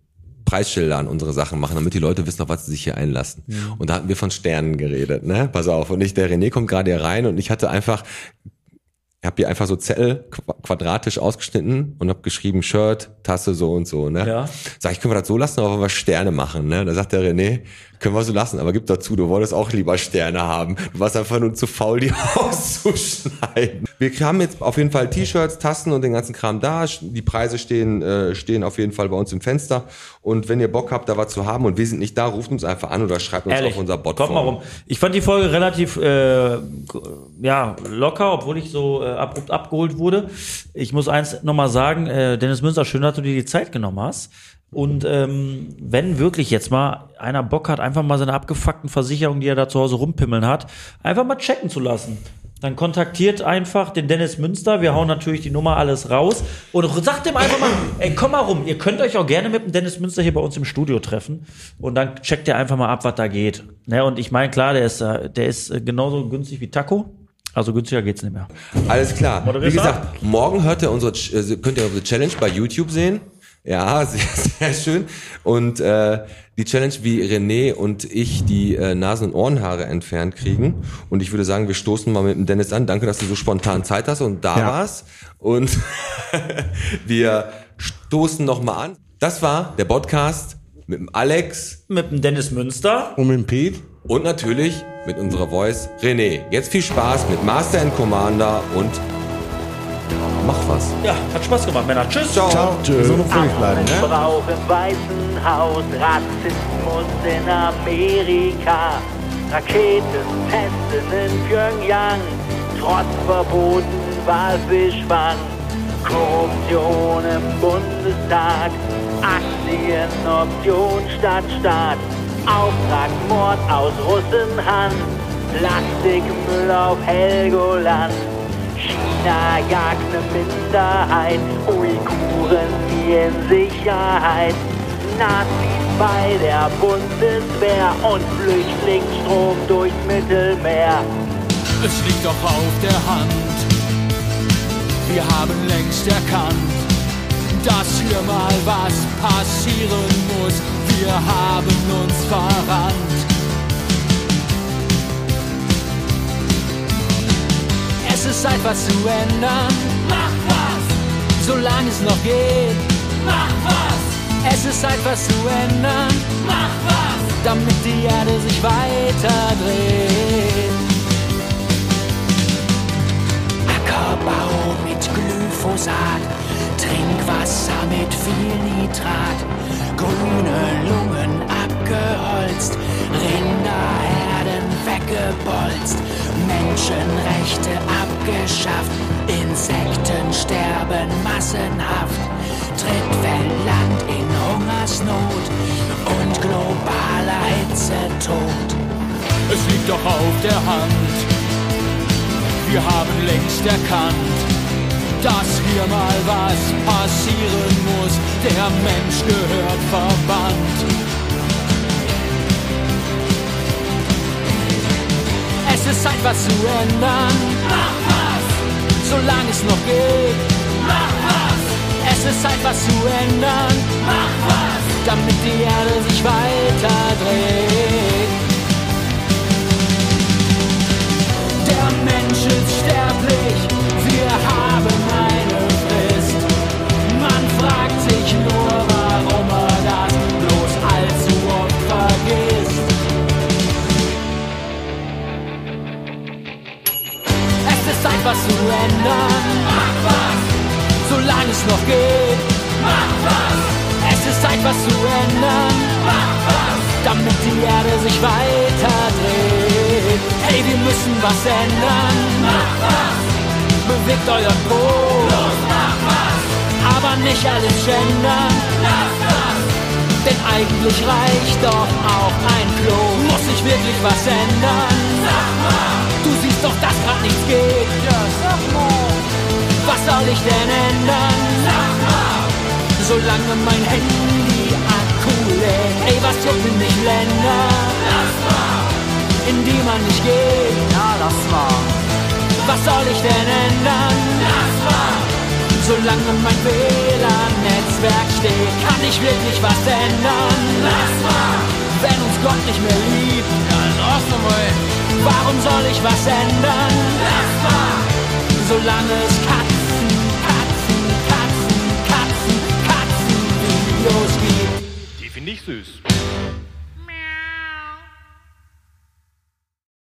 Preisschilder an unsere Sachen machen, damit die Leute wissen, auf was sie sich hier einlassen. Und da hatten wir von Sternen geredet, ne? Pass auf. Und ich, der René kommt gerade hier rein und ich hatte einfach, ich habe hier einfach so Zettel qu- quadratisch ausgeschnitten und habe geschrieben Shirt, Tasse so und so, ne? Ja. Sag ich, können wir das so lassen, aber wollen wir Sterne machen, ne? Da sagt der René, können wir so lassen. Aber gib dazu, du wolltest auch lieber Sterne haben. Du warst einfach nur zu faul, die <laughs> auszuschneiden. Wir haben jetzt auf jeden Fall T-Shirts, Tassen und den ganzen Kram da. Die Preise stehen, äh, stehen auf jeden Fall bei uns im Fenster. Und wenn ihr Bock habt, da was zu haben und wir sind nicht da, ruft uns einfach an oder schreibt uns Ehrlich, auf unser Bot. kommt mal rum. Ich fand die Folge relativ äh, ja, locker, obwohl ich so äh, abrupt abgeholt wurde. Ich muss eins nochmal sagen, äh, Dennis Münster, schön, dass du dir die Zeit genommen hast. Und ähm, wenn wirklich jetzt mal einer Bock hat, einfach mal seine abgefuckten Versicherungen, die er da zu Hause rumpimmeln hat, einfach mal checken zu lassen. Dann kontaktiert einfach den Dennis Münster. Wir hauen natürlich die Nummer alles raus. Und sagt dem einfach mal, ey, komm mal rum. Ihr könnt euch auch gerne mit dem Dennis Münster hier bei uns im Studio treffen. Und dann checkt ihr einfach mal ab, was da geht. Ne, und ich meine, klar, der ist, äh, der ist äh, genauso günstig wie Taco. Also günstiger geht's nicht mehr. Alles klar. Wie gesagt, morgen hört ihr unsere, äh, könnt ihr unsere Challenge bei YouTube sehen. Ja, <laughs> sehr, sehr schön. Und äh, die Challenge, wie René und ich die äh, Nasen- und Ohrenhaare entfernt kriegen. Und ich würde sagen, wir stoßen mal mit dem Dennis an. Danke, dass du so spontan Zeit hast und da Ja. warst. Und <laughs> wir stoßen noch mal an. Das war der Podcast mit dem Alex Mit dem Dennis Münster. Und mit dem Pete? und natürlich mit unserer Voice René. Jetzt viel Spaß mit Master and Commander und was. Ja, hat Spaß gemacht, Männer. Tschüss. Ciao. Ciao. Gesund und fröhlich bleiben, ne? Brauch im Weißen Haus, Rassismus in Amerika, Raketen testen in Pyongyang, trotz verboten Walfischfang, Korruption im Bundestag, Aktienoption statt Staat, Auftrag Mord aus Russenhand, Plastikmüll auf Helgoland. China jagt eine Minderheit, Uiguren nie in Sicherheit. Nazis bei der Bundeswehr und Flüchtlingsstrom durchs Mittelmeer. Es liegt doch auf der Hand. Wir haben längst erkannt, dass hier mal was passieren muss. Wir haben uns verrannt. Es ist Zeit, was zu ändern. Mach was! Solange es noch geht. Mach was! Es ist Zeit, was zu ändern. Mach was! Damit die Erde sich weiter dreht. Ackerbau mit Glyphosat, Trinkwasser mit viel Nitrat, grüne Lungen abgeholzt, Rinderherden weggebolzt, Menschenrechte abgeschafft, Insekten sterben massenhaft, Drittweltland in Hungersnot und globaler Hitzetod. Es liegt doch auf der Hand. Wir haben längst erkannt, dass hier mal was passieren muss. Der Mensch gehört verbannt. Ist Zeit, was zu ändern. Mach was! Solange es noch geht. Mach was! Es ist Zeit, was zu ändern. Mach was! Damit die Erde sich weiter dreht. Was zu ändern. Mach was! Solange es noch geht. Mach was! Es ist Zeit, was zu ändern. Mach was! Damit die Erde sich weiter dreht. Hey, wir müssen was ändern. Mach was! Bewegt euer Brot. Los, mach was! Aber nicht alles gendern. Lass was! Denn eigentlich reicht doch auch ein Klo. Muss sich wirklich was ändern? Sag mal! Doch, dass grad nichts geht. Ja, sag mal! Was soll ich denn ändern? Sag mal! Solange mein Handy Akku lädt. Ey, was jucken mich Länder? Lass mal! In die man nicht geht. Ja, lass mal! Was soll ich denn ändern? Lass mal! Solange mein WLAN-Netzwerk steht, kann ich wirklich was ändern. Lass mal! Wenn uns Gott nicht mehr liebt, dann offen Warum soll ich was ändern? Lass mal! Solange es Katzen, Katzen, Katzen, Katzen, Katzen Videos gibt. Die finde ich süß.